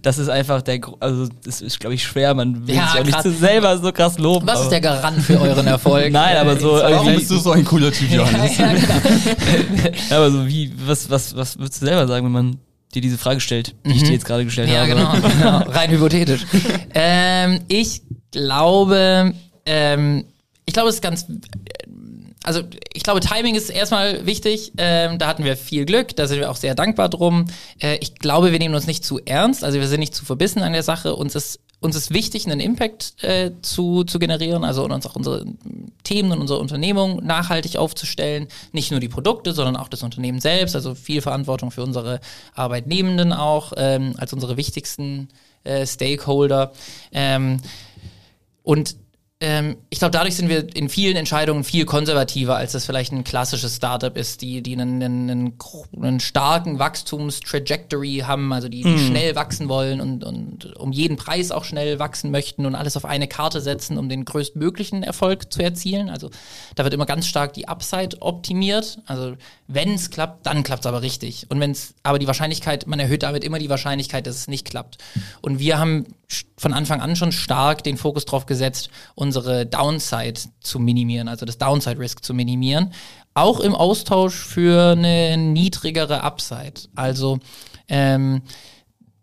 das ist einfach der, also das ist, glaube ich, schwer, man will ja, sich auch nicht zu selber so krass loben. Was ist der Garant für euren Erfolg? [laughs] Nein, aber so. Warum bist du so ein cooler Typ, [laughs] Johannes? ja, [laughs] ja, genau. aber so wie, was, was, was würdest du selber sagen, wenn man dir diese Frage stellt, die mhm. ich dir jetzt gerade gestellt ja, habe. Ja, genau, [laughs] genau, rein hypothetisch. ähm, ich glaube, ähm, ich glaube, es ist ganz, also ich glaube, Timing ist erstmal wichtig. Ähm, da hatten wir viel Glück, da sind wir auch sehr dankbar drum. Äh, ich glaube, wir nehmen uns nicht zu ernst, also wir sind nicht zu verbissen an der Sache. Uns ist uns ist wichtig, einen Impact äh, zu, zu generieren, also uns auch unsere Themen und unsere Unternehmung nachhaltig aufzustellen. Nicht nur die Produkte, sondern auch das Unternehmen selbst, also viel Verantwortung für unsere Arbeitnehmenden auch, ähm, als unsere wichtigsten äh, Stakeholder. Ähm, und ähm, ich glaube, dadurch sind wir in vielen Entscheidungen viel konservativer, als das vielleicht ein klassisches Startup ist, die, die einen, einen, einen starken Wachstumstrajectory haben, also die, die schnell wachsen wollen und, und um jeden Preis auch schnell wachsen möchten und alles auf eine Karte setzen, um den größtmöglichen Erfolg zu erzielen. Also da wird immer ganz stark die Upside optimiert. Also wenn es klappt, dann klappt es aber richtig. Und wenn es, aber die Wahrscheinlichkeit, man erhöht damit immer die Wahrscheinlichkeit, dass es nicht klappt. Und wir haben von Anfang an schon stark den Fokus drauf gesetzt, unsere Downside zu minimieren, also das Downside Risk zu minimieren. Auch im Austausch für eine niedrigere Upside. Also ähm,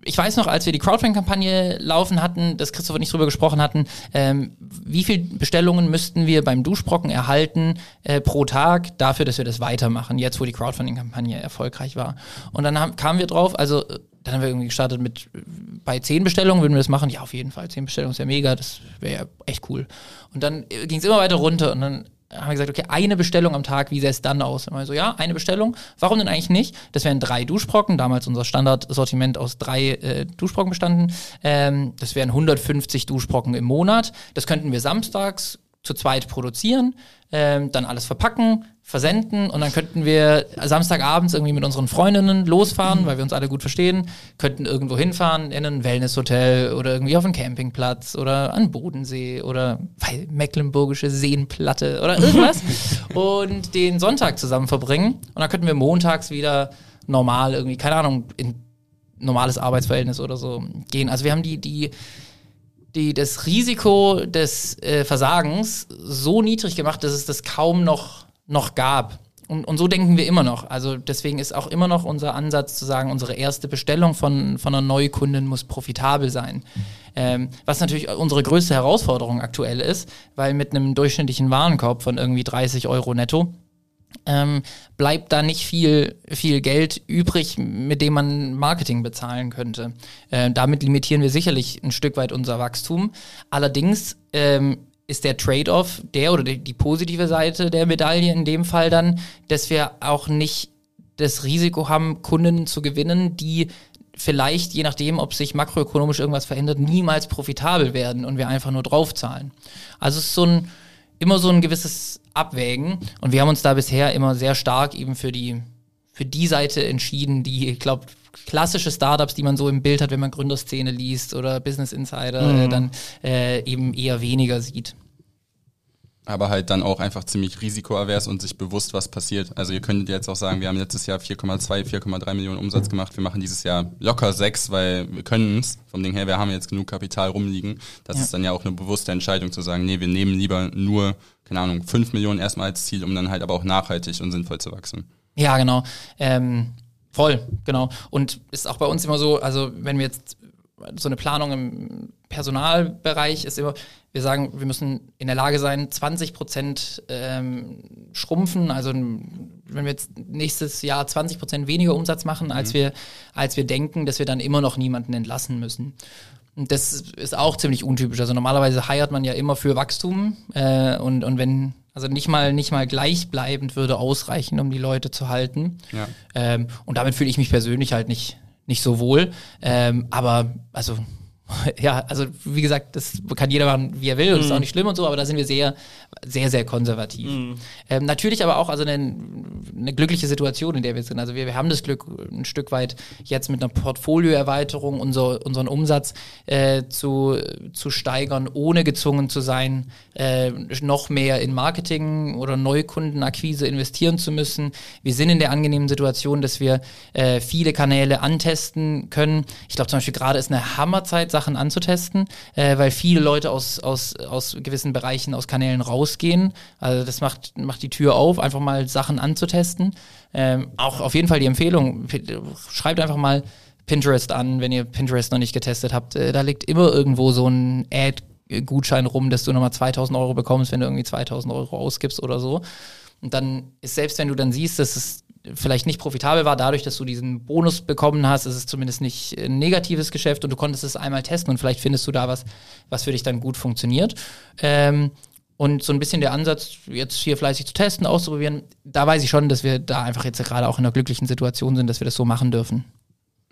ich weiß noch, als wir die Crowdfunding-Kampagne laufen hatten, dass Christoph und ich drüber gesprochen hatten, ähm, wie viele Bestellungen müssten wir beim Duschbrocken erhalten äh, pro Tag dafür, dass wir das weitermachen, jetzt wo die Crowdfunding-Kampagne erfolgreich war. Und dann haben, kamen wir drauf, also dann haben wir irgendwie gestartet mit, bei zehn Bestellungen würden wir das machen, ja auf jeden Fall, zehn Bestellungen ist ja mega, das wäre ja echt cool. Und dann äh, ging es immer weiter runter und dann haben wir gesagt, okay, eine Bestellung am Tag, wie sähe es dann aus? Und wir so, ja, eine Bestellung. Warum denn eigentlich nicht? Das wären drei Duschbrocken, damals unser Standardsortiment aus drei äh, Duschbrocken bestanden. Ähm, das wären 150 Duschbrocken im Monat. Das könnten wir samstags zu zweit produzieren, ähm, dann alles verpacken, versenden und dann könnten wir Samstagabends irgendwie mit unseren Freundinnen losfahren, weil wir uns alle gut verstehen, könnten irgendwo hinfahren in ein Wellnesshotel oder irgendwie auf einen Campingplatz oder an Bodensee oder weil Mecklenburgische Seenplatte oder irgendwas [laughs] und den Sonntag zusammen verbringen und dann könnten wir montags wieder normal irgendwie, keine Ahnung, in normales Arbeitsverhältnis oder so gehen. Also wir haben die, die, die, das Risiko des äh, Versagens so niedrig gemacht, dass es das kaum noch, noch gab. Und, und so denken wir immer noch. Also deswegen ist auch immer noch unser Ansatz zu sagen, unsere erste Bestellung von, von einer Neukundin muss profitabel sein. Ähm, was natürlich unsere größte Herausforderung aktuell ist, weil mit einem durchschnittlichen Warenkorb von irgendwie 30 Euro netto ähm, bleibt da nicht viel, viel Geld übrig, mit dem man Marketing bezahlen könnte. Äh, damit limitieren wir sicherlich ein Stück weit unser Wachstum. Allerdings ähm, ist der Trade-off der oder die, die positive Seite der Medaille in dem Fall dann, dass wir auch nicht das Risiko haben, Kunden zu gewinnen, die vielleicht, je nachdem, ob sich makroökonomisch irgendwas verändert, niemals profitabel werden und wir einfach nur draufzahlen. Also es ist so ein, immer so ein gewisses Abwägen und wir haben uns da bisher immer sehr stark eben für die, für die Seite entschieden, die, ich glaube, klassische Startups, die man so im Bild hat, wenn man Gründerszene liest oder Business Insider, Mhm. äh, dann äh, eben eher weniger sieht. Aber halt dann auch einfach ziemlich risikoavers und sich bewusst, was passiert. Also ihr könntet jetzt auch sagen, wir haben letztes Jahr 4,2, 4,3 Millionen Umsatz gemacht. Wir machen dieses Jahr locker sechs, weil wir können es. Vom Ding her, wir haben jetzt genug Kapital rumliegen. Das Ja. ist dann ja auch eine bewusste Entscheidung zu sagen, nee, wir nehmen lieber nur, keine Ahnung, 5 Millionen erstmal als Ziel, um dann halt aber auch nachhaltig und sinnvoll zu wachsen. Ja, genau. Ähm, voll, genau. Und ist auch bei uns immer so, also wenn wir jetzt so eine Planung im Personalbereich ist immer, wir sagen, wir müssen in der Lage sein, 20 Prozent ähm, schrumpfen. Also wenn wir jetzt nächstes Jahr 20 Prozent weniger Umsatz machen, als wir, als wir denken, dass wir dann immer noch niemanden entlassen müssen. Und das ist auch ziemlich untypisch. Also normalerweise heiert man ja immer für Wachstum äh, und, und wenn, also nicht mal, nicht mal gleichbleibend würde ausreichen, um die Leute zu halten. Ja. Ähm, und damit fühle ich mich persönlich halt nicht, nicht so wohl. Ähm, aber also [laughs] ja, also wie gesagt, das kann jeder machen, wie er will, und das ist auch nicht schlimm und so, aber da sind wir sehr, sehr, sehr konservativ. Ähm, natürlich aber auch also eine, eine glückliche Situation, in der wir sind. Also wir, wir haben das Glück, ein Stück weit jetzt mit einer Portfolioerweiterung unser, unseren Umsatz äh, zu, zu steigern, ohne gezwungen zu sein, äh, noch mehr in Marketing oder Neukundenakquise investieren zu müssen. Wir sind in der angenehmen Situation, dass wir äh, viele Kanäle antesten können. Ich glaube zum Beispiel gerade ist eine Hammerzeit, Sachen anzutesten, äh, weil viele Leute aus, aus, aus gewissen Bereichen, aus Kanälen rausgehen. Also das macht, macht die Tür auf, einfach mal Sachen anzutesten. Ähm, auch auf jeden Fall die Empfehlung, schreibt einfach mal Pinterest an, wenn ihr Pinterest noch nicht getestet habt. Äh, da liegt immer irgendwo so ein Ad Gutschein rum, dass du nochmal 2000 Euro bekommst, wenn du irgendwie 2000 Euro ausgibst oder so. Und dann ist selbst wenn du dann siehst, dass es vielleicht nicht profitabel war, dadurch, dass du diesen Bonus bekommen hast, ist es zumindest nicht ein negatives Geschäft und du konntest es einmal testen und vielleicht findest du da was, was für dich dann gut funktioniert. Ähm, und so ein bisschen der Ansatz, jetzt hier fleißig zu testen, auszuprobieren, da weiß ich schon, dass wir da einfach jetzt gerade auch in einer glücklichen Situation sind, dass wir das so machen dürfen.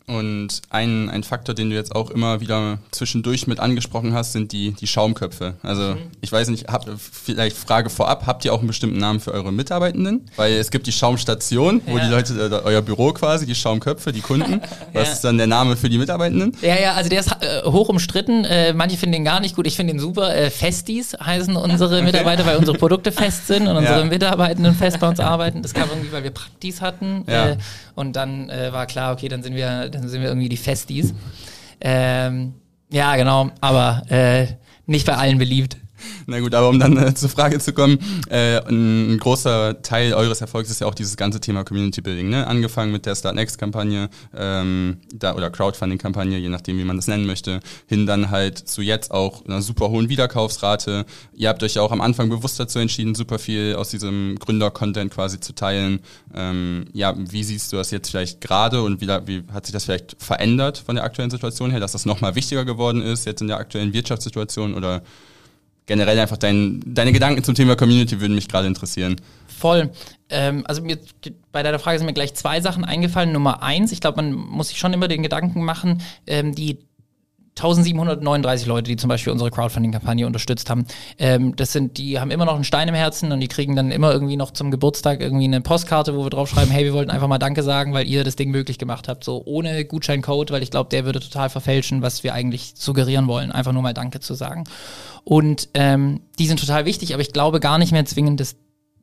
Und ein, ein Faktor, den du jetzt auch immer wieder zwischendurch mit angesprochen hast, sind die, die Schaumköpfe. Also ich weiß nicht, hab, vielleicht Frage vorab, habt ihr auch einen bestimmten Namen für eure Mitarbeitenden? Weil es gibt die Schaumstation, wo Ja. die Leute, äh, euer Büro quasi, die Schaumköpfe, die Kunden. [laughs] Was Ja. ist dann der Name für die Mitarbeitenden? Ja, ja, also der ist äh, hoch umstritten. Äh, manche finden ihn gar nicht gut. Ich finde ihn super. Äh, Festis heißen unsere [laughs] Mitarbeiter, weil unsere Produkte fest sind und unsere Ja. Mitarbeitenden fest bei uns arbeiten. Das kam irgendwie, weil wir Praktis hatten. Ja. Und dann äh, war klar, okay, dann sind wir, dann sind wir irgendwie die Festis. Ähm, ja, genau, aber äh, nicht bei allen beliebt. [laughs] Na gut, aber um dann äh, zur Frage zu kommen, äh, ein, großer Teil eures Erfolgs ist ja auch dieses ganze Thema Community Building, ne? Angefangen mit der Start Next Kampagne, ähm, da, oder Crowdfunding Kampagne, je nachdem, wie man das nennen möchte, hin dann halt zu jetzt auch einer super hohen Wiederkaufsrate. Ihr habt euch ja auch am Anfang bewusst dazu entschieden, super viel aus diesem Gründer-Content quasi zu teilen. Ähm, ja, wie siehst du das jetzt vielleicht gerade und wie, wie hat sich das vielleicht verändert von der aktuellen Situation her, dass das nochmal wichtiger geworden ist jetzt in der aktuellen Wirtschaftssituation oder generell einfach dein, deine Gedanken zum Thema Community würden mich gerade interessieren. Voll. Ähm, also mir, bei deiner Frage sind mir gleich zwei Sachen eingefallen. Nummer eins, ich glaube, man muss sich schon immer den Gedanken machen, ähm, die 1739 Leute, die zum Beispiel unsere Crowdfunding-Kampagne unterstützt haben, ähm, das sind, die haben immer noch einen Stein im Herzen und die kriegen dann immer irgendwie noch zum Geburtstag irgendwie eine Postkarte, wo wir drauf schreiben, hey, wir wollten einfach mal Danke sagen, weil ihr das Ding möglich gemacht habt. So ohne Gutscheincode, weil ich glaube, der würde total verfälschen, was wir eigentlich suggerieren wollen, einfach nur mal Danke zu sagen. Und ähm, die sind total wichtig, aber ich glaube gar nicht mehr zwingend, dass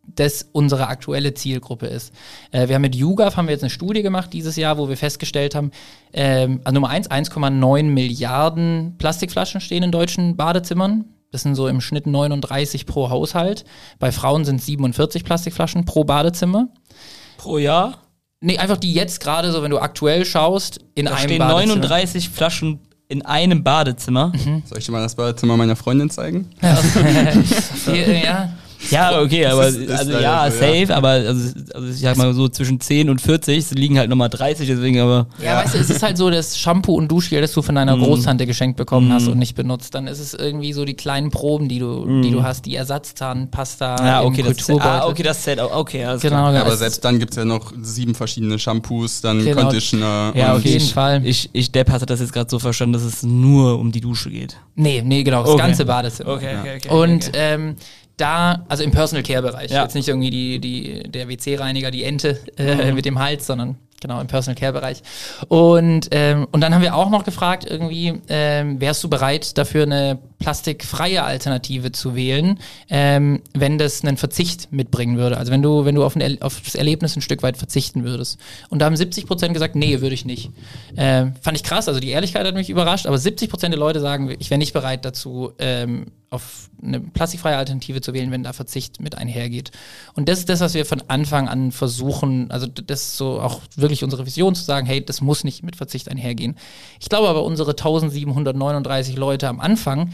das unsere aktuelle Zielgruppe ist. Äh, wir haben mit YouGov haben wir jetzt eine Studie gemacht dieses Jahr, wo wir festgestellt haben, ähm, also Nummer eins, 1,9 Milliarden Plastikflaschen stehen in deutschen Badezimmern. Das sind so im Schnitt 39 pro Haushalt. Bei Frauen sind es 47 Plastikflaschen pro Badezimmer. Pro Jahr Nee, einfach die jetzt gerade so, wenn du aktuell schaust, in da einem stehen Badezimmer. 39 Flaschen in einem Badezimmer. Soll ich dir mal das Badezimmer meiner Freundin zeigen? Hier, ja. [laughs] [laughs] Ja, okay, aber ist- ist also ja, so, ja. safe, aber also, also ich sag mal so zwischen 10 und 40 es liegen halt nochmal 30, deswegen aber. Ja, weißt du, es ist halt so das Shampoo und Duschgel, das du von deiner Mhm. Großtante geschenkt bekommen hast und nicht benutzt. Dann ist es irgendwie so die kleinen Proben, die du, die du hast, die Ersatzzahnpasta Mhm. Ja, im okay, das, Kulturbeutel. ah, okay, das Set, okay, alles Genau, klar. ja, aber es- selbst dann gibt's ja noch sieben verschiedene Shampoos, dann Genau. Conditioner. Ja, auf jeden ich, Fall. Ich, ich Depp hatte das jetzt gerade so verstanden, dass es nur um die Dusche geht. Nee, nee, genau, das Okay. ganze Badezimmer. Okay, okay, okay. Und okay. ähm, da, also im Personal Care Bereich, Ja. jetzt nicht irgendwie die, die, der WC-Reiniger, die Ente äh, Mhm. mit dem Hals, sondern genau im Personal Care Bereich. Und, ähm, und dann haben wir auch noch gefragt, irgendwie, ähm, wärst du bereit dafür eine plastikfreie Alternative zu wählen, ähm, wenn das einen Verzicht mitbringen würde? Also wenn du, wenn du auf, ein, auf das Erlebnis ein Stück weit verzichten würdest. Und da haben 70 Prozent gesagt, nee, würde ich nicht. Ähm, fand ich krass, also die Ehrlichkeit hat mich überrascht, aber 70 Prozent der Leute sagen, ich wäre nicht bereit dazu, ähm, auf eine plastikfreie Alternative zu wählen, wenn da Verzicht mit einhergeht. Und das ist das, was wir von Anfang an versuchen, also das ist so auch wirklich unsere Vision zu sagen, hey, das muss nicht mit Verzicht einhergehen. Ich glaube aber, unsere 1739 Leute am Anfang,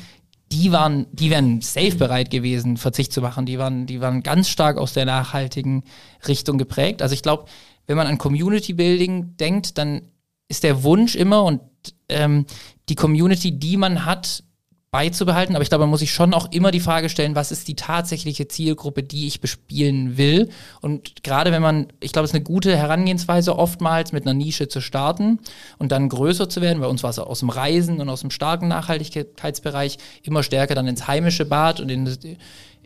die waren, die wären safe bereit gewesen, Verzicht zu machen. Die waren, die waren ganz stark aus der nachhaltigen Richtung geprägt. Also ich glaube, wenn man an Community Building denkt, dann ist der Wunsch immer und ähm, die Community, die man hat, beizubehalten. Aber ich glaube, man muss sich schon auch immer die Frage stellen, was ist die tatsächliche Zielgruppe, die ich bespielen will. Und gerade wenn man, ich glaube, es ist eine gute Herangehensweise, oftmals mit einer Nische zu starten und dann größer zu werden. Bei uns war es aus dem Reisen und aus dem starken Nachhaltigkeitsbereich immer stärker dann ins heimische Bad und in,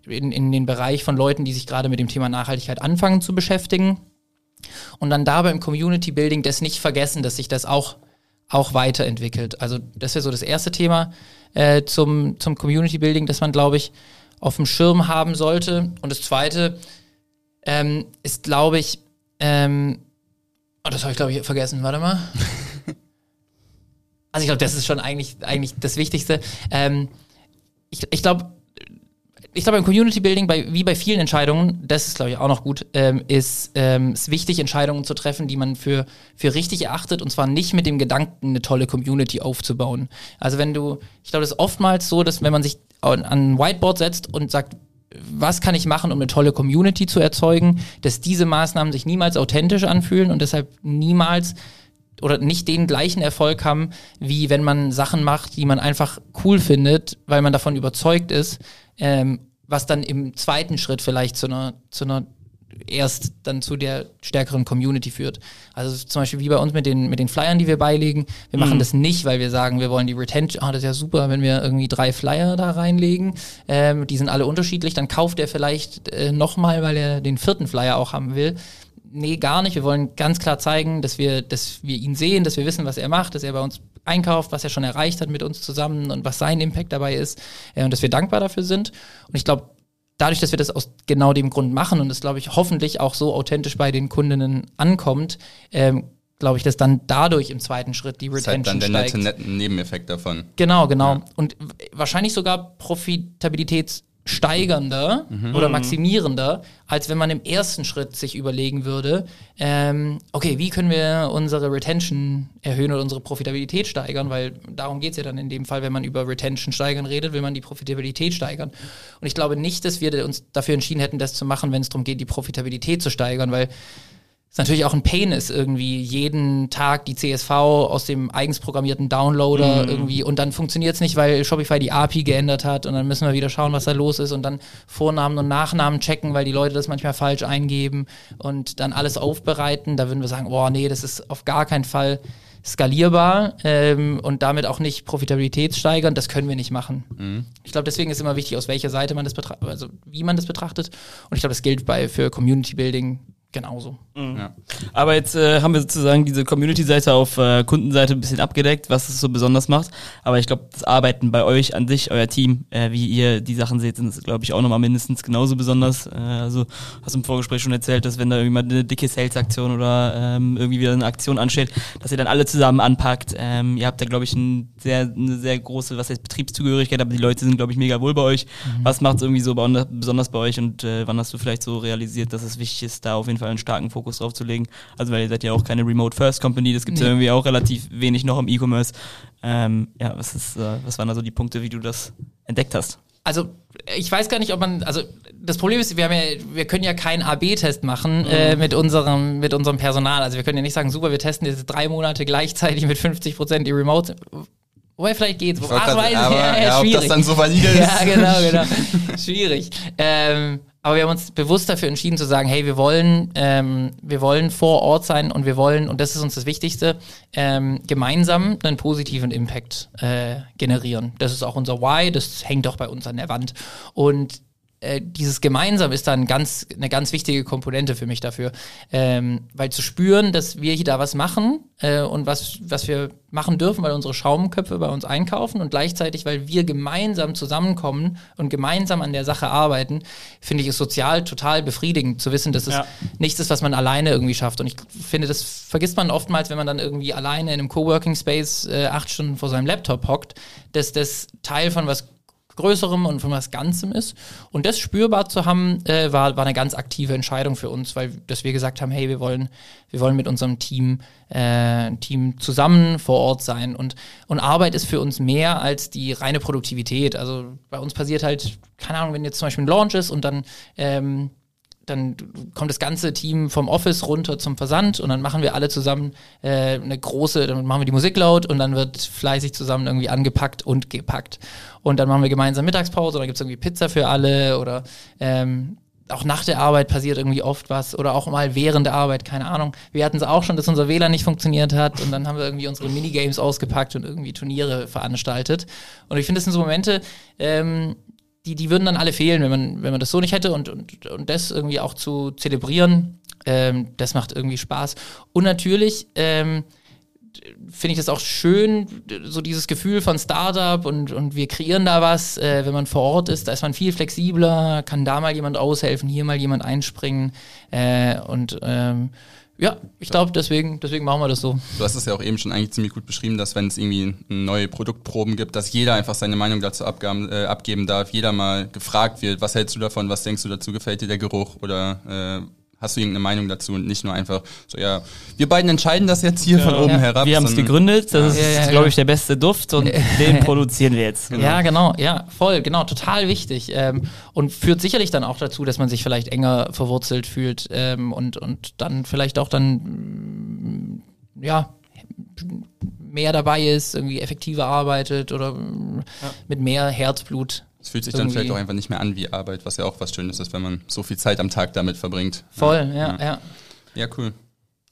in, in den Bereich von Leuten, die sich gerade mit dem Thema Nachhaltigkeit anfangen zu beschäftigen. Und dann dabei im Community Building das nicht vergessen, dass sich das auch, auch weiterentwickelt. Also das wäre so das erste Thema äh, zum, zum Community Building, das man, glaube ich, auf dem Schirm haben sollte. Und das zweite ähm, ist, glaube ich, ähm, oh, das habe ich, glaube ich, vergessen. Warte mal. [laughs] Also ich glaube, das ist schon eigentlich, eigentlich das Wichtigste. Ähm, ich ich glaube, ich glaube, im Community Building, bei, wie bei vielen Entscheidungen, das ist, glaube ich, auch noch gut, ähm, ist ähm, es wichtig, Entscheidungen zu treffen, die man für, für richtig erachtet und zwar nicht mit dem Gedanken, eine tolle Community aufzubauen. Also wenn du, ich glaube, das ist oftmals so, dass wenn man sich an an ein Whiteboard setzt und sagt, was kann ich machen, um eine tolle Community zu erzeugen, dass diese Maßnahmen sich niemals authentisch anfühlen und deshalb niemals oder nicht den gleichen Erfolg haben, wie wenn man Sachen macht, die man einfach cool findet, weil man davon überzeugt ist, ähm, was dann im zweiten Schritt vielleicht zu einer, zu einer erst dann zu der stärkeren Community führt. Also zum Beispiel wie bei uns mit den, mit den Flyern, die wir beilegen. Wir machen das nicht, weil wir sagen, wir wollen die Retention, ah, das ist ja super, wenn wir irgendwie drei Flyer da reinlegen. Ähm, die sind alle unterschiedlich, dann kauft er vielleicht äh, nochmal, weil er den vierten Flyer auch haben will. Nee, gar nicht. Wir wollen ganz klar zeigen, dass wir, dass wir ihn sehen, dass wir wissen, was er macht, dass er bei uns einkauft, was er schon erreicht hat mit uns zusammen und was sein Impact dabei ist äh, und dass wir dankbar dafür sind. Und ich glaube, dadurch, dass wir das aus genau dem Grund machen und es, glaube ich, hoffentlich auch so authentisch bei den Kundinnen ankommt, ähm, glaube ich, dass dann dadurch im zweiten Schritt die Das ist halt Retention dann der steigt. nette, nette Nebeneffekt davon. Genau, genau. Ja. Und wahrscheinlich sogar profitabilitätssteigernder oder maximierender, als wenn man im ersten Schritt sich überlegen würde, ähm, okay, wie können wir unsere Retention erhöhen oder unsere Profitabilität steigern, weil darum geht's ja dann in dem Fall, wenn man über Retention steigern redet, will man die Profitabilität steigern. Und ich glaube nicht, dass wir uns dafür entschieden hätten, das zu machen, wenn es darum geht, die Profitabilität zu steigern, weil es natürlich auch ein Pain ist, irgendwie jeden Tag die CSV aus dem eigens programmierten Downloader irgendwie und dann funktioniert es nicht, weil Shopify die API geändert hat und dann müssen wir wieder schauen, was da los ist und dann Vornamen und Nachnamen checken, weil die Leute das manchmal falsch eingeben und dann alles aufbereiten. Da würden wir sagen, oh nee, das ist auf gar keinen Fall skalierbar ähm, und damit auch nicht Profitabilität steigern, das können wir nicht machen. Ich glaube, deswegen ist immer wichtig, aus welcher Seite man das betrachtet, also wie man das betrachtet. Und ich glaube, das gilt bei für Community Building genauso. Ja. Aber jetzt äh, haben wir sozusagen diese Community-Seite auf äh, Kundenseite ein bisschen abgedeckt, was es so besonders macht. Aber ich glaube, das Arbeiten bei euch an sich, euer Team, äh, wie ihr die Sachen seht, sind glaube ich auch nochmal mindestens genauso besonders. Äh, also hast du im Vorgespräch schon erzählt, dass wenn da irgendwie mal eine dicke Sales-Aktion oder ähm, irgendwie wieder eine Aktion ansteht, dass ihr dann alle zusammen anpackt. Ähm, ihr habt da glaube ich ein sehr, eine sehr große, was heißt Betriebszugehörigkeit, aber die Leute sind glaube ich mega wohl bei euch. Was macht es irgendwie so besonders bei euch und äh, wann hast du vielleicht so realisiert, dass es wichtig ist, da auf jeden Fall einen starken Fokus drauf zu legen? Also weil ihr seid ja auch keine Remote First Company, das gibt es ja Nee. irgendwie auch relativ wenig noch im E-Commerce. Ähm, ja, was ist, äh, was waren da so die Punkte, wie du das entdeckt hast? Also ich weiß gar nicht, ob man, also das Problem ist, wir haben ja, wir können ja keinen AB-Test machen äh, mit unserem, mit unserem Personal. Also wir können ja nicht sagen, super, wir testen jetzt drei Monate gleichzeitig mit 50 Prozent die Remote. Wobei vielleicht geht's. Ach, weiß ich, aber, ja, ja, ja, ob das schwierig. dann so valide [laughs] ist. Ja, genau, genau. [laughs] Schwierig. Ähm, aber wir haben uns bewusst dafür entschieden zu sagen, hey, wir wollen, ähm, wir wollen vor Ort sein und wir wollen, und das ist uns das Wichtigste, ähm, gemeinsam einen positiven Impact äh, generieren. Das ist auch unser Why, das hängt auch bei uns an der Wand. Und äh, dieses Gemeinsam ist dann ganz, eine ganz wichtige Komponente für mich dafür. Ähm, weil zu spüren, dass wir hier da was machen äh, und was, was wir machen dürfen, weil unsere Schaumköpfe bei uns einkaufen und gleichzeitig, weil wir gemeinsam zusammenkommen und gemeinsam an der Sache arbeiten, finde ich es sozial total befriedigend zu wissen, dass es Ja. nichts ist, was man alleine irgendwie schafft. Und ich finde, das vergisst man oftmals, wenn man dann irgendwie alleine in einem Coworking Space äh, acht Stunden vor seinem Laptop hockt, dass das Teil von was Größerem und von was Ganzem ist. Und das spürbar zu haben, äh, war, war eine ganz aktive Entscheidung für uns, weil dass wir gesagt haben, hey, wir wollen, wir wollen mit unserem Team, äh, Team zusammen vor Ort sein. Und, und Arbeit ist für uns mehr als die reine Produktivität. Also bei uns passiert halt, keine Ahnung, wenn jetzt zum Beispiel ein Launch ist und dann ähm, dann kommt das ganze Team vom Office runter zum Versand und dann machen wir alle zusammen äh, eine große, dann machen wir die Musik laut und dann wird fleißig zusammen irgendwie angepackt und gepackt. Und dann machen wir gemeinsam Mittagspause oder gibt es irgendwie Pizza für alle oder ähm, auch nach der Arbeit passiert irgendwie oft was oder auch mal während der Arbeit, keine Ahnung. Wir hatten es auch schon, dass unser WLAN nicht funktioniert hat und dann haben wir irgendwie unsere Minigames ausgepackt und irgendwie Turniere veranstaltet. Und ich finde, das sind so Momente, ähm, die, die würden dann alle fehlen, wenn man, wenn man das so nicht hätte und, und, und das irgendwie auch zu zelebrieren, ähm, das macht irgendwie Spaß. Und natürlich ähm, finde ich das auch schön, so dieses Gefühl von Startup und, und wir kreieren da was, äh, wenn man vor Ort ist, da ist man viel flexibler, kann da mal jemand aushelfen, hier mal jemand einspringen äh, und ähm, ja, ich glaube, deswegen, deswegen machen wir das so. Du hast es ja auch eben schon eigentlich ziemlich gut beschrieben, dass wenn es irgendwie neue Produktproben gibt, dass jeder einfach seine Meinung dazu abgaben, äh, abgeben darf, jeder mal gefragt wird, was hältst du davon, was denkst du dazu, gefällt dir der Geruch oder äh, hast du irgendeine Meinung dazu und nicht nur einfach so, ja, wir beiden entscheiden das jetzt hier von oben Ja. herab. wir haben es gegründet, das Ja, ist, ja, glaube genau. ich, der beste Duft und den produzieren wir jetzt. [laughs] Ja, genau, ja, voll, genau, total wichtig. Ähm, und führt sicherlich dann auch dazu, dass man sich vielleicht enger verwurzelt fühlt ähm, und, und dann vielleicht auch dann, mm, ja, mehr dabei ist, irgendwie effektiver arbeitet oder mm, mit mehr Herzblut Es fühlt sich dann vielleicht auch einfach nicht mehr an wie Arbeit, was ja auch was Schönes ist, wenn man so viel Zeit am Tag damit verbringt. Voll, ja, ja. Ja, cool.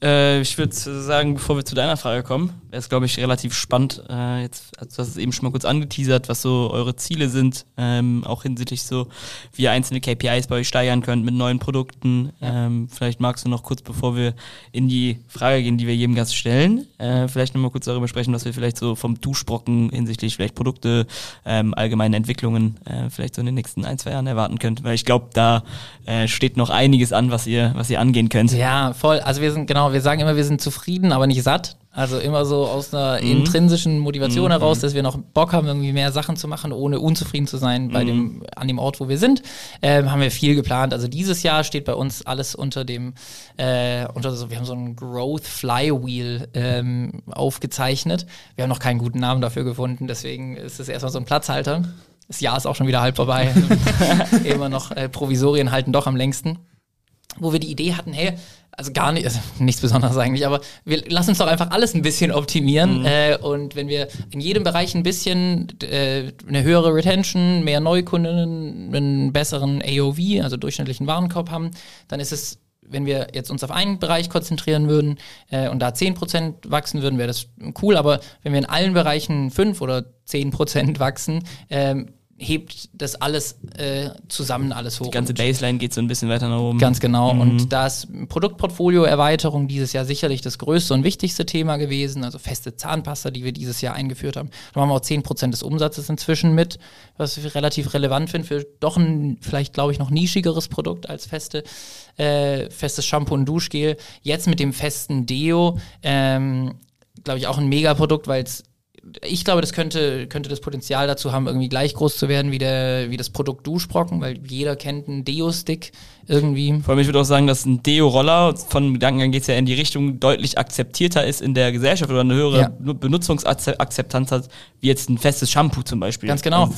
Äh, ich würde sagen, bevor wir zu deiner Frage kommen, wäre es, glaube ich, relativ spannend. Äh, jetzt, also du hast es eben schon mal kurz angeteasert, was so eure Ziele sind, ähm, auch hinsichtlich so, wie ihr einzelne KPIs bei euch steigern könnt mit neuen Produkten. Ähm, vielleicht magst du noch kurz, bevor wir in die Frage gehen, die wir jedem Gast stellen, äh, vielleicht nochmal kurz darüber sprechen, was wir vielleicht so vom Duschbrocken hinsichtlich vielleicht Produkte, ähm, allgemeine Entwicklungen äh, vielleicht so in den nächsten ein, zwei Jahren erwarten könnt. Weil ich glaube, da äh, steht noch einiges an, was ihr, was ihr angehen könnt. Ja, voll. Also wir sind, genau, wir sagen immer, wir sind zufrieden, aber nicht satt. Also immer so aus einer Mhm. intrinsischen Motivation heraus, dass wir noch Bock haben, irgendwie mehr Sachen zu machen, ohne unzufrieden zu sein Mhm. bei dem, an dem Ort, wo wir sind. Ähm, haben wir viel geplant. Also dieses Jahr steht bei uns alles unter dem, äh, unter so, wir haben so ein Growth Flywheel ähm, aufgezeichnet. Wir haben noch keinen guten Namen dafür gefunden, deswegen ist es erstmal so ein Platzhalter. Das Jahr ist auch schon wieder halb vorbei. [laughs] immer noch äh, Provisorien halten doch am längsten wo wir die Idee hatten, hey, also gar nicht, also nichts Besonderes eigentlich, aber wir lassen uns doch einfach alles ein bisschen optimieren. Äh, und wenn wir in jedem Bereich ein bisschen äh, eine höhere Retention, mehr Neukundinnen, einen besseren AOV, also durchschnittlichen Warenkorb haben, dann ist es wenn wir jetzt uns auf einen Bereich konzentrieren würden äh, und da 10% wachsen würden, wäre das cool. Aber wenn wir in allen Bereichen 5 oder 10% wachsen, ähm, hebt das alles äh, zusammen alles hoch. Die ganze Baseline geht so ein bisschen weiter nach oben. Ganz genau. Und da ist Produktportfolio-Erweiterung dieses Jahr sicherlich das größte und wichtigste Thema gewesen. Also feste Zahnpasta, die wir dieses Jahr eingeführt haben. Da machen wir auch 10% des Umsatzes inzwischen mit, was ich relativ relevant finde für doch ein vielleicht, glaube ich, noch nischigeres Produkt als feste, äh, festes Shampoo und Duschgel. Jetzt mit dem festen Deo, ähm, glaube ich, auch ein Megaprodukt, weil es ich glaube, das könnte, könnte das Potenzial dazu haben, irgendwie gleich groß zu werden wie, der, wie das Produkt Duschbrocken, weil jeder kennt einen Deo-Stick irgendwie. Vor allem, ich würde auch sagen, dass ein Deo-Roller, von Gedankengang geht es ja in die Richtung, deutlich akzeptierter ist in der Gesellschaft oder eine höhere Ja. Benutzungsakzeptanz hat, wie jetzt ein festes Shampoo zum Beispiel. Ganz genau.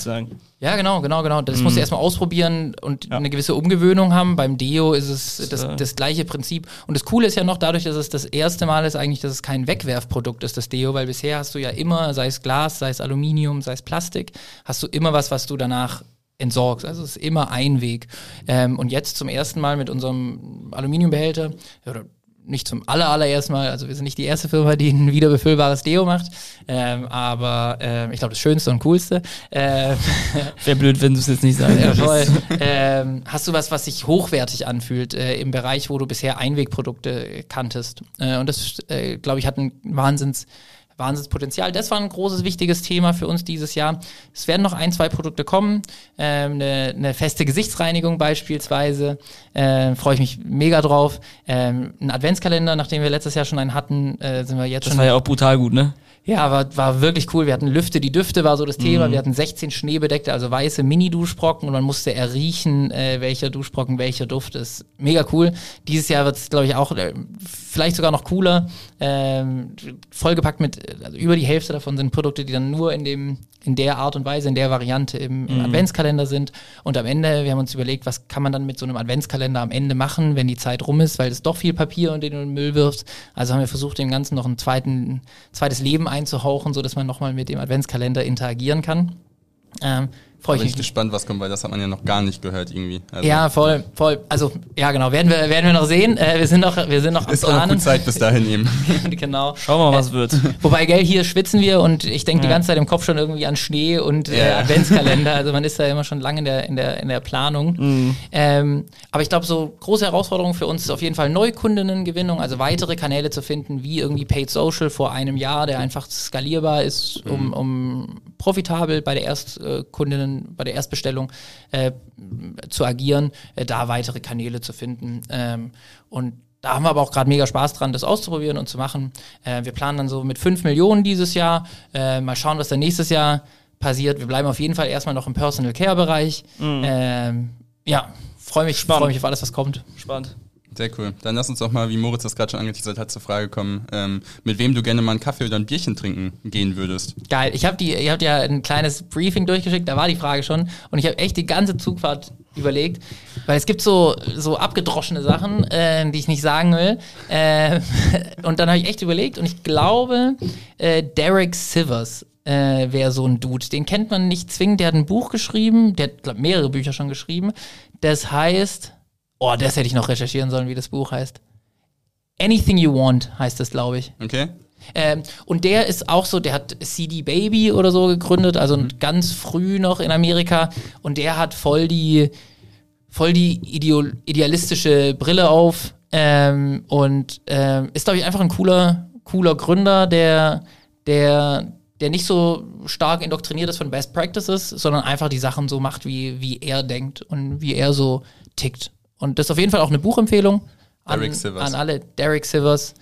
Ja, genau, genau, genau. Das musst du erstmal ausprobieren und Ja. eine gewisse Umgewöhnung haben. Beim Deo ist es das, äh, das gleiche Prinzip. Und das Coole ist ja noch dadurch, dass es das erste Mal ist eigentlich, dass es kein Wegwerfprodukt ist, das Deo, weil bisher hast du ja immer, sei es Glas, sei es Aluminium, sei es Plastik, hast du immer was, was du danach entsorgst. Also es ist immer ein Weg. Ähm, und jetzt zum ersten Mal mit unserem Aluminiumbehälter, oder nicht zum aller, allerersten Mal, also wir sind nicht die erste Firma, die ein wiederbefüllbares Deo macht, ähm, aber ähm, ich glaube das Schönste und Coolste. Ähm, [laughs] Wäre blöd, wenn du es jetzt nicht sagen [laughs] ja, würdest. ähm, hast du was, was sich hochwertig anfühlt äh, im Bereich, wo du bisher Einwegprodukte äh, kanntest? Äh, und das, äh, glaube ich, hat ein Wahnsinns, Wahnsinnspotenzial. Das war ein großes, wichtiges Thema für uns dieses Jahr. Es werden noch ein, zwei Produkte kommen. Ähm, eine, eine feste Gesichtsreinigung beispielsweise. Ähm, Freue ich mich mega drauf. Ähm, ein Adventskalender, nachdem wir letztes Jahr schon einen hatten, äh, sind wir jetzt Das schon war ja auch brutal gut, ne? ja, war, war wirklich cool. Wir hatten Lüfte, die Düfte war so das Thema. Wir hatten 16 schneebedeckte, also weiße Mini-Duschbrocken und man musste erriechen, äh, welcher Duschbrocken welcher Duft ist. Mega cool. Dieses Jahr wird es, glaube ich, auch äh, vielleicht sogar noch cooler. Ähm, vollgepackt mit, also über die Hälfte davon sind Produkte, die dann nur in dem, in der Art und Weise, in der Variante im, im Adventskalender sind. Und am Ende, wir haben uns überlegt, was kann man dann mit so einem Adventskalender am Ende machen, wenn die Zeit rum ist, weil es doch viel Papier und den du in den Müll wirfst. Also haben wir versucht, dem Ganzen noch ein zweiten, zweites Leben einzuhauchen, so dass man nochmal mit dem Adventskalender interagieren kann. Ähm, Freue Bin ich ich mich. gespannt, was kommt, weil das hat man ja noch gar nicht gehört irgendwie. Also, Ja, voll, voll. Also, ja, genau. Werden wir, werden wir noch sehen. Äh, wir sind noch, wir sind noch am Ist auch noch Planen. gut Zeit bis dahin eben. [laughs] genau. Schauen wir mal, was wird. Wobei, gell, hier schwitzen wir und ich denke die Ja. ganze Zeit im Kopf schon irgendwie an Schnee und äh, Ja. Adventskalender. Also man ist da immer schon lange in der, in der, in der Planung. Ähm, aber ich glaube, so große Herausforderung für uns ist auf jeden Fall Neukundinnengewinnung, also weitere Kanäle zu finden, wie irgendwie Paid Social vor einem Jahr, der einfach skalierbar ist, um, um profitabel bei der Erstkundinnen, bei der Erstbestellung äh, zu agieren, äh, da weitere Kanäle zu finden. Ähm, und da haben wir aber auch gerade mega Spaß dran, das auszuprobieren und zu machen. Äh, wir planen dann so mit 5 Millionen dieses Jahr. Äh, mal schauen, was dann nächstes Jahr passiert. Wir bleiben auf jeden Fall erstmal noch im Personal Care Bereich. Ähm, ja, freue mich, Spannend. freue mich auf alles, was kommt. Spannend. Sehr cool. Dann lass uns doch mal, wie Moritz das gerade schon angeteasert hat, zur Frage kommen, ähm, mit wem du gerne mal einen Kaffee oder ein Bierchen trinken gehen würdest. Geil. Ich habe habt ja ein kleines Briefing durchgeschickt, da war die Frage schon. Und ich habe echt die ganze Zugfahrt überlegt, weil es gibt so, so abgedroschene Sachen, äh, die ich nicht sagen will. Äh, [laughs] und dann habe ich echt überlegt und ich glaube, äh, Derek Sivers äh, wäre so ein Dude. Den kennt man nicht zwingend. Der hat ein Buch geschrieben, der hat glaub, mehrere Bücher schon geschrieben. Das heißt, oh, das hätte ich noch recherchieren sollen, wie das Buch heißt. Anything You Want heißt das, glaube ich. Okay. Ähm, und der ist auch so, der hat CD Baby oder so gegründet, also ganz früh noch in Amerika. Und der hat voll die, voll die Ideol idealistische Brille auf ähm, und ähm, ist, glaube ich, einfach ein cooler, cooler Gründer, der, der, der nicht so stark indoktriniert ist von Best Practices, sondern einfach die Sachen so macht, wie, wie er denkt und wie er so tickt. Und das ist auf jeden Fall auch eine Buchempfehlung an, Derek Sivers. an alle. Derek Sivers.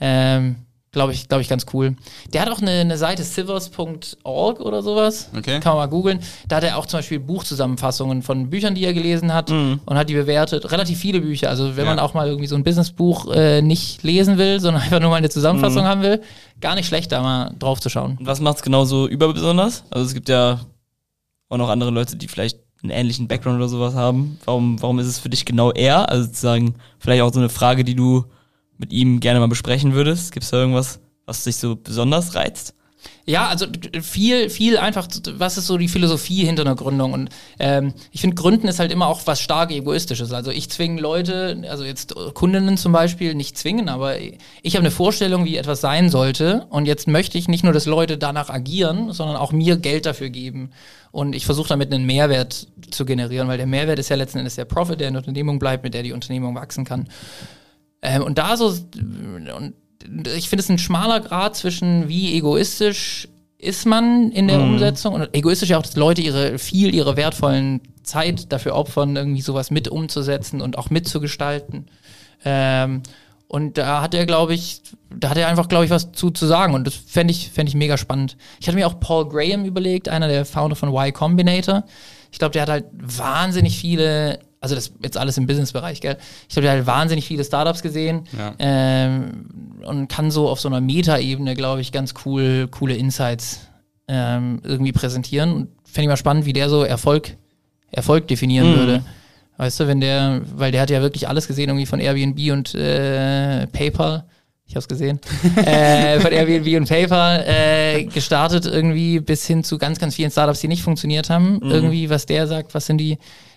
Ähm, Glaube ich, glaube ich, ganz cool. Der hat auch eine, eine Seite sivers.org oder sowas. Okay. Kann man mal googeln. Da hat er auch zum Beispiel Buchzusammenfassungen von Büchern, die er gelesen hat und hat die bewertet. Relativ viele Bücher. Also wenn Ja. man auch mal irgendwie so ein Businessbuch äh, nicht lesen will, sondern [laughs] einfach nur mal eine Zusammenfassung haben will, gar nicht schlecht, da mal drauf zu schauen. Und was macht's genauso überbesonders? Also es gibt ja auch noch andere Leute, die vielleicht einen ähnlichen Background oder sowas haben. Warum, warum ist es für dich genau er? Also sozusagen vielleicht auch so eine Frage, die du mit ihm gerne mal besprechen würdest. Gibt es da irgendwas, was dich so besonders reizt? Ja, also viel, viel einfach, was ist so die Philosophie hinter einer Gründung? Und ähm, ich finde, Gründen ist halt immer auch was stark Egoistisches. Also ich zwinge Leute, also jetzt äh, Kundinnen zum Beispiel, nicht zwingen, aber ich habe eine Vorstellung, wie etwas sein sollte. Und jetzt möchte ich nicht nur, dass Leute danach agieren, sondern auch mir Geld dafür geben. Und ich versuche damit einen Mehrwert zu generieren, weil der Mehrwert ist ja letzten Endes der Profit, der in der Unternehmung bleibt, mit der die Unternehmung wachsen kann. Ähm, und da so, und ich finde es ein schmaler Grad zwischen wie egoistisch ist man in der Umsetzung und egoistisch ja auch, dass Leute ihre viel ihre wertvollen Zeit dafür opfern, irgendwie sowas mit umzusetzen und auch mitzugestalten. Ähm, und da hat er, glaube ich, da hat er einfach, glaube ich, was zu, zu sagen. Und das fände ich, fänd ich mega spannend. Ich hatte mir auch Paul Graham überlegt, einer der Founder von Y Combinator. Ich glaube, der hat halt wahnsinnig viele, also das jetzt alles im Businessbereich, gell? Ich hat halt wahnsinnig viele Startups gesehen Ja. ähm, und kann so auf so einer Meta-Ebene, glaube ich, ganz cool, coole Insights ähm, irgendwie präsentieren. Und fände ich mal spannend, wie der so Erfolg, Erfolg definieren würde. Weißt du, wenn der, weil der hat ja wirklich alles gesehen, irgendwie von Airbnb und äh, PayPal. Ich hab's gesehen. [laughs] äh, von Airbnb und PayPal äh, gestartet irgendwie bis hin zu ganz, ganz vielen Startups, die nicht funktioniert haben. Irgendwie, was der sagt, was sind die,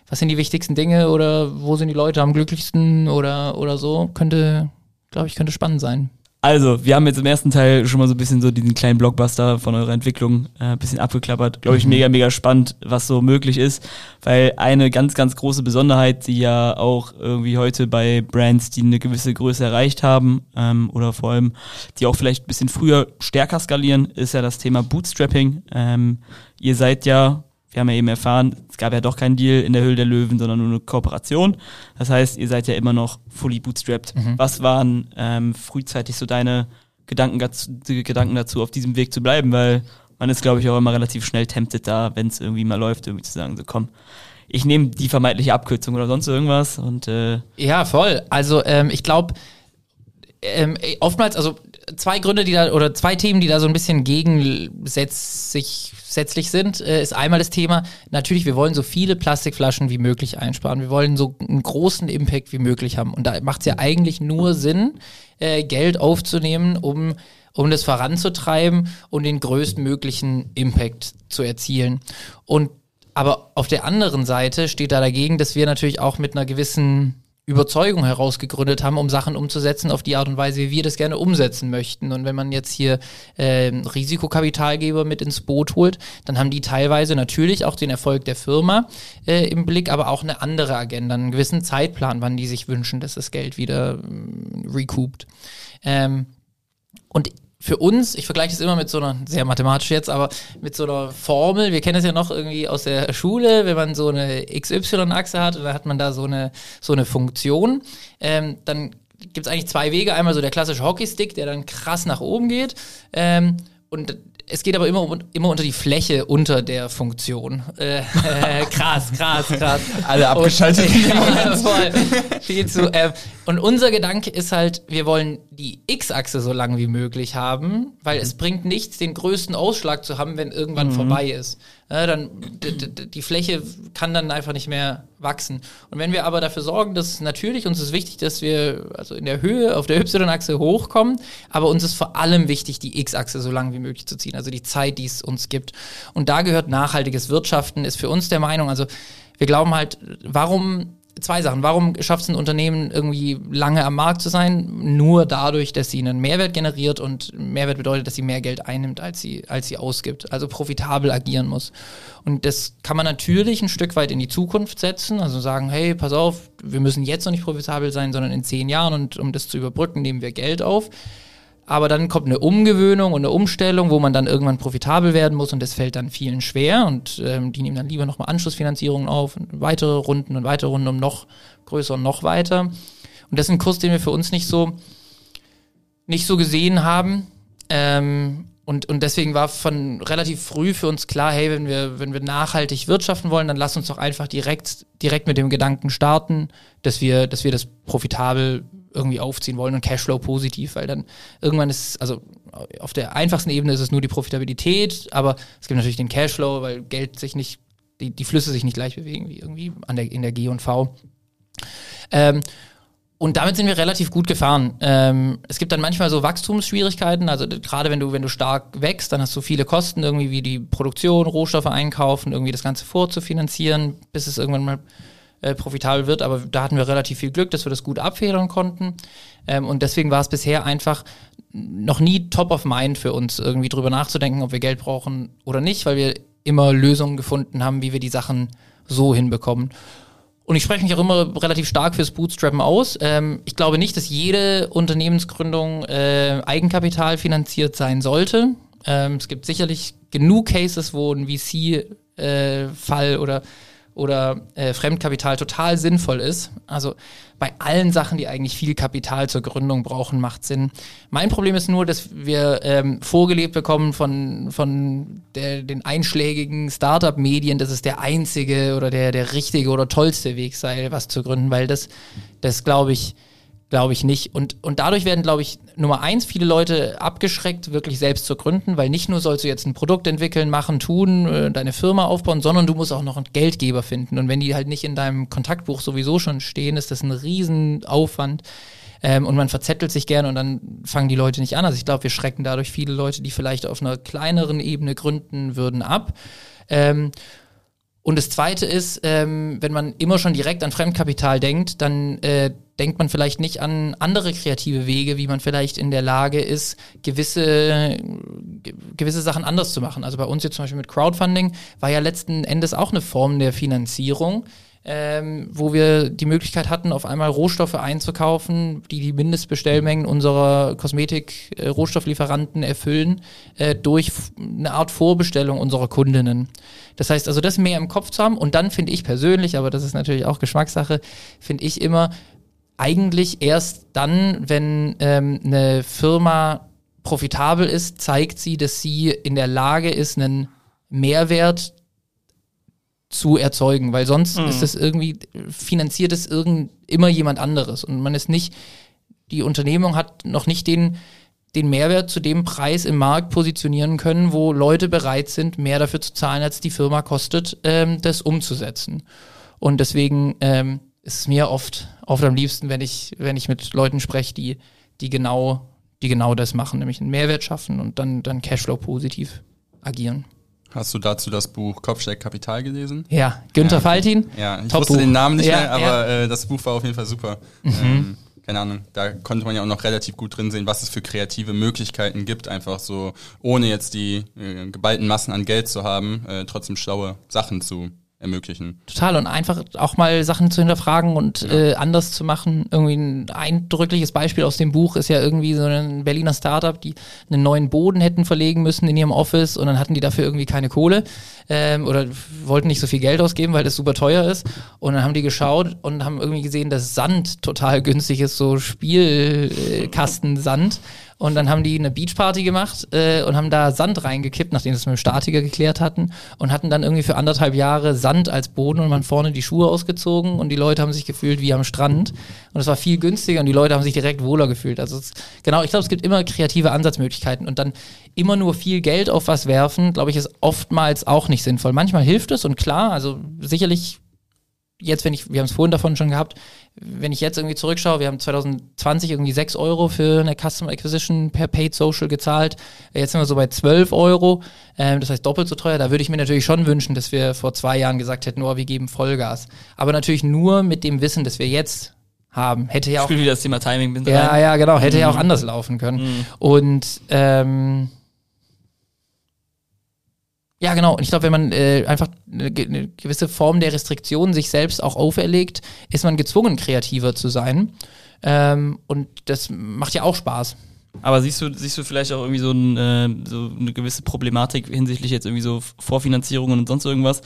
was sind die wichtigsten Dinge oder wo sind die Leute am glücklichsten oder, oder so, könnte, glaube ich, könnte spannend sein. Also, wir haben jetzt im ersten Teil schon mal so ein bisschen so diesen kleinen Blockbuster von eurer Entwicklung äh, ein bisschen abgeklappert. Glaube ich, mega, mega spannend, was so möglich ist. Weil eine ganz, ganz große Besonderheit, die ja auch irgendwie heute bei Brands, die eine gewisse Größe erreicht haben, ähm, oder vor allem, die auch vielleicht ein bisschen früher stärker skalieren, ist ja das Thema Bootstrapping. Ähm, ihr seid ja, wir haben ja eben erfahren, es gab ja doch keinen Deal in der Höhle der Löwen, sondern nur eine Kooperation. Das heißt, ihr seid ja immer noch fully bootstrapped. Was waren ähm, frühzeitig so deine Gedanken Gedanken dazu, auf diesem Weg zu bleiben? Weil man ist, glaube ich, auch immer relativ schnell tempted da, wenn es irgendwie mal läuft, irgendwie zu sagen, so komm, ich nehme die vermeintliche Abkürzung oder sonst irgendwas und äh, Ja, voll. Also ähm, ich glaube, ähm, oftmals, also zwei Gründe, die da, oder zwei Themen, die da so ein bisschen gegensätzlich setzlich sind, äh, ist einmal das Thema, natürlich, wir wollen so viele Plastikflaschen wie möglich einsparen. Wir wollen so einen großen Impact wie möglich haben. Und da macht es ja eigentlich nur Sinn, äh, Geld aufzunehmen, um um das voranzutreiben und den größtmöglichen Impact zu erzielen. Und aber auf der anderen Seite steht da dagegen, dass wir natürlich auch mit einer gewissen Überzeugung herausgegründet haben, um Sachen umzusetzen auf die Art und Weise, wie wir das gerne umsetzen möchten. Und wenn man jetzt hier ähm, Risikokapitalgeber mit ins Boot holt, dann haben die teilweise natürlich auch den Erfolg der Firma äh, im Blick, aber auch eine andere Agenda, einen gewissen Zeitplan, wann die sich wünschen, dass das Geld wieder ähm, recoupt. Ähm, und für uns, ich vergleiche es immer mit so einer, sehr mathematisch jetzt, aber mit so einer Formel, wir kennen es ja noch irgendwie aus der Schule, wenn man so eine XY-Achse hat und dann hat man da so eine, so eine Funktion, ähm, dann gibt es eigentlich zwei Wege. Einmal so der klassische Hockeystick, der dann krass nach oben geht. Ähm, und es geht aber immer, immer unter die Fläche unter der Funktion. Äh, äh, [laughs] krass, krass, krass. Alle abgeschaltet. Und, [laughs] ja, voll. Viel zu. Äh, und unser Gedanke ist halt, wir wollen die X-Achse so lang wie möglich haben, weil es bringt nichts, den größten Ausschlag zu haben, wenn irgendwann vorbei ist. äh, dann die Fläche kann dann einfach nicht mehr wachsen. Und wenn wir aber dafür sorgen, dass natürlich uns ist wichtig, dass wir also in der Höhe auf der Y-Achse hochkommen, aber uns ist vor allem wichtig, die X-Achse so lang wie möglich zu ziehen, also die Zeit, die es uns gibt. Und da gehört nachhaltiges Wirtschaften, ist für uns der Meinung, also wir glauben halt, warum zwei Sachen. Warum schafft es ein Unternehmen irgendwie lange am Markt zu sein? Nur dadurch, dass sie einen Mehrwert generiert und Mehrwert bedeutet, dass sie mehr Geld einnimmt, als sie, als sie ausgibt. Also profitabel agieren muss. Und das kann man natürlich ein Stück weit in die Zukunft setzen. Also sagen, hey, pass auf, wir müssen jetzt noch nicht profitabel sein, sondern in zehn Jahren und um das zu überbrücken, nehmen wir Geld auf aber dann kommt eine Umgewöhnung und eine Umstellung, wo man dann irgendwann profitabel werden muss und das fällt dann vielen schwer und ähm, die nehmen dann lieber nochmal Anschlussfinanzierungen auf und weitere Runden und weitere Runden um noch größer und noch weiter. Und das ist ein Kurs, den wir für uns nicht so, nicht so gesehen haben. Ähm, und, und deswegen war von relativ früh für uns klar, hey, wenn wir, wenn wir nachhaltig wirtschaften wollen, dann lass uns doch einfach direkt, direkt mit dem Gedanken starten, dass wir, dass wir das profitabel irgendwie aufziehen wollen und Cashflow positiv, weil dann irgendwann ist, also auf der einfachsten Ebene ist es nur die Profitabilität, aber es gibt natürlich den Cashflow, weil Geld sich nicht, die, die Flüsse sich nicht gleich bewegen wie irgendwie an der, in der G und V. Ähm, und damit sind wir relativ gut gefahren. Ähm, es gibt dann manchmal so Wachstumsschwierigkeiten. Also gerade wenn du, wenn du stark wächst, dann hast du viele Kosten, irgendwie wie die Produktion, Rohstoffe einkaufen, irgendwie das Ganze vorzufinanzieren, bis es irgendwann mal äh, profitabel wird. Aber da hatten wir relativ viel Glück, dass wir das gut abfedern konnten. Ähm, und deswegen war es bisher einfach noch nie top of mind für uns, irgendwie drüber nachzudenken, ob wir Geld brauchen oder nicht, weil wir immer Lösungen gefunden haben, wie wir die Sachen so hinbekommen. Und ich spreche mich auch immer relativ stark fürs Bootstrappen aus. Ähm, ich glaube nicht, dass jede Unternehmensgründung äh, Eigenkapital finanziert sein sollte. Ähm, es gibt sicherlich genug Cases, wo ein VC-Fall äh, oder oder äh, Fremdkapital total sinnvoll ist. Also bei allen Sachen, die eigentlich viel Kapital zur Gründung brauchen, macht Sinn. Mein Problem ist nur, dass wir ähm, vorgelebt bekommen von, von der, den einschlägigen Startup-Medien, dass es der einzige oder der, der richtige oder tollste Weg sei, was zu gründen, weil das, das glaube ich, Glaube ich nicht. Und, und dadurch werden, glaube ich, Nummer eins, viele Leute abgeschreckt, wirklich selbst zu gründen, weil nicht nur sollst du jetzt ein Produkt entwickeln, machen, tun, äh, deine Firma aufbauen, sondern du musst auch noch einen Geldgeber finden. Und wenn die halt nicht in deinem Kontaktbuch sowieso schon stehen, ist das ein Riesenaufwand. Ähm, und man verzettelt sich gerne und dann fangen die Leute nicht an. Also ich glaube, wir schrecken dadurch viele Leute, die vielleicht auf einer kleineren Ebene gründen würden, ab. Ähm, und das Zweite ist, ähm, wenn man immer schon direkt an Fremdkapital denkt, dann äh, denkt man vielleicht nicht an andere kreative Wege, wie man vielleicht in der Lage ist, gewisse, gewisse Sachen anders zu machen. Also bei uns jetzt zum Beispiel mit Crowdfunding war ja letzten Endes auch eine Form der Finanzierung ähm, wo wir die Möglichkeit hatten, auf einmal Rohstoffe einzukaufen, die die Mindestbestellmengen unserer Kosmetik-Rohstofflieferanten erfüllen, äh, durch eine Art Vorbestellung unserer Kundinnen. Das heißt also, das mehr im Kopf zu haben und dann finde ich persönlich, aber das ist natürlich auch Geschmackssache, finde ich immer eigentlich erst dann, wenn ähm, eine Firma profitabel ist, zeigt sie, dass sie in der Lage ist, einen Mehrwert zu erzeugen, weil sonst mhm. ist das irgendwie, finanziert es irgend, immer jemand anderes und man ist nicht, die Unternehmung hat noch nicht den, den Mehrwert zu dem Preis im Markt positionieren können, wo Leute bereit sind, mehr dafür zu zahlen, als die Firma kostet, ähm, das umzusetzen. Und deswegen ähm, ist es mir oft, oft am liebsten, wenn ich, wenn ich mit Leuten spreche, die, die genau, die genau das machen, nämlich einen Mehrwert schaffen und dann, dann Cashflow positiv agieren. Hast du dazu das Buch Kopfsteig Kapital gelesen? Ja, Günther ja. Faltin. Ja, ich wusste den Namen nicht ja, mehr, aber ja. äh, das Buch war auf jeden Fall super. Mhm. Ähm, keine Ahnung, da konnte man ja auch noch relativ gut drin sehen, was es für kreative Möglichkeiten gibt, einfach so, ohne jetzt die äh, geballten Massen an Geld zu haben, äh, trotzdem schlaue Sachen zu ermöglichen. Total und einfach auch mal Sachen zu hinterfragen und ja. äh, anders zu machen. Irgendwie ein eindrückliches Beispiel aus dem Buch ist ja irgendwie so ein Berliner Startup, die einen neuen Boden hätten verlegen müssen in ihrem Office und dann hatten die dafür irgendwie keine Kohle ähm, oder wollten nicht so viel Geld ausgeben, weil das super teuer ist. Und dann haben die geschaut und haben irgendwie gesehen, dass Sand total günstig ist, so Spielkastensand. Und dann haben die eine Beachparty gemacht äh, und haben da Sand reingekippt, nachdem sie es mit dem Statiker geklärt hatten. Und hatten dann irgendwie für anderthalb Jahre Sand als Boden und man vorne die Schuhe ausgezogen und die Leute haben sich gefühlt wie am Strand. Und es war viel günstiger und die Leute haben sich direkt wohler gefühlt. Also es, genau, ich glaube, es gibt immer kreative Ansatzmöglichkeiten und dann immer nur viel Geld auf was werfen, glaube ich, ist oftmals auch nicht sinnvoll. Manchmal hilft es und klar, also sicherlich jetzt, wenn ich, wir haben es vorhin davon schon gehabt, wenn ich jetzt irgendwie zurückschaue, wir haben 2020 irgendwie 6 Euro für eine Custom Acquisition per Paid Social gezahlt. Jetzt sind wir so bei 12 Euro, ähm, das heißt doppelt so teuer. Da würde ich mir natürlich schon wünschen, dass wir vor zwei Jahren gesagt hätten, oh, wir geben Vollgas. Aber natürlich nur mit dem Wissen, dass wir jetzt haben. Hätte ja auch. Spielt wieder das Thema Timing mit Ja, rein. ja, genau. Hätte mhm. ja auch anders laufen können. Mhm. Und ähm, ja, genau. Und ich glaube, wenn man äh, einfach eine, eine, gewisse Form der Restriktion sich selbst auch auferlegt, ist man gezwungen, kreativer zu sein. Ähm, und das macht ja auch Spaß. Aber siehst du, siehst du vielleicht auch irgendwie so, ein, äh, so eine gewisse Problematik hinsichtlich jetzt irgendwie so Vorfinanzierungen und sonst irgendwas?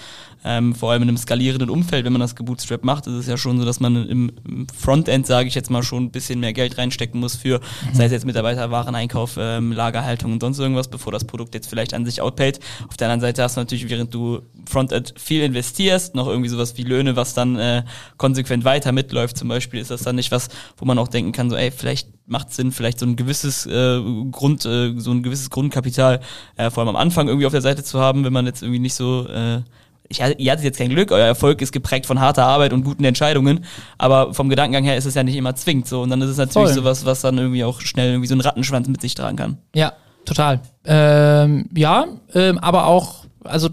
Ähm, vor allem in einem skalierenden Umfeld, wenn man das gebootstrap macht, ist es ja schon so, dass man im, Frontend, sage ich jetzt mal, schon ein bisschen mehr Geld reinstecken muss für, mhm. sei es jetzt Mitarbeiter, Wareneinkauf, ähm, Lagerhaltung und sonst irgendwas, bevor das Produkt jetzt vielleicht an sich outpayt. Auf der anderen Seite hast du natürlich, während du Frontend viel investierst, noch irgendwie sowas wie Löhne, was dann äh, konsequent weiter mitläuft. Zum Beispiel ist das dann nicht was, wo man auch denken kann, so, ey, vielleicht macht Sinn, vielleicht so ein gewisses äh, Grund, äh, so ein gewisses Grundkapital äh, vor allem am Anfang irgendwie auf der Seite zu haben, wenn man jetzt irgendwie nicht so äh, ich, ihr hattet jetzt kein Glück, euer Erfolg ist geprägt von harter Arbeit und guten Entscheidungen, aber vom Gedankengang her ist es ja nicht immer zwingend so und dann ist es natürlich Voll. sowas, was dann irgendwie auch schnell irgendwie so einen Rattenschwanz mit sich tragen kann. Ja, total. Ähm, ja, ähm, aber auch, also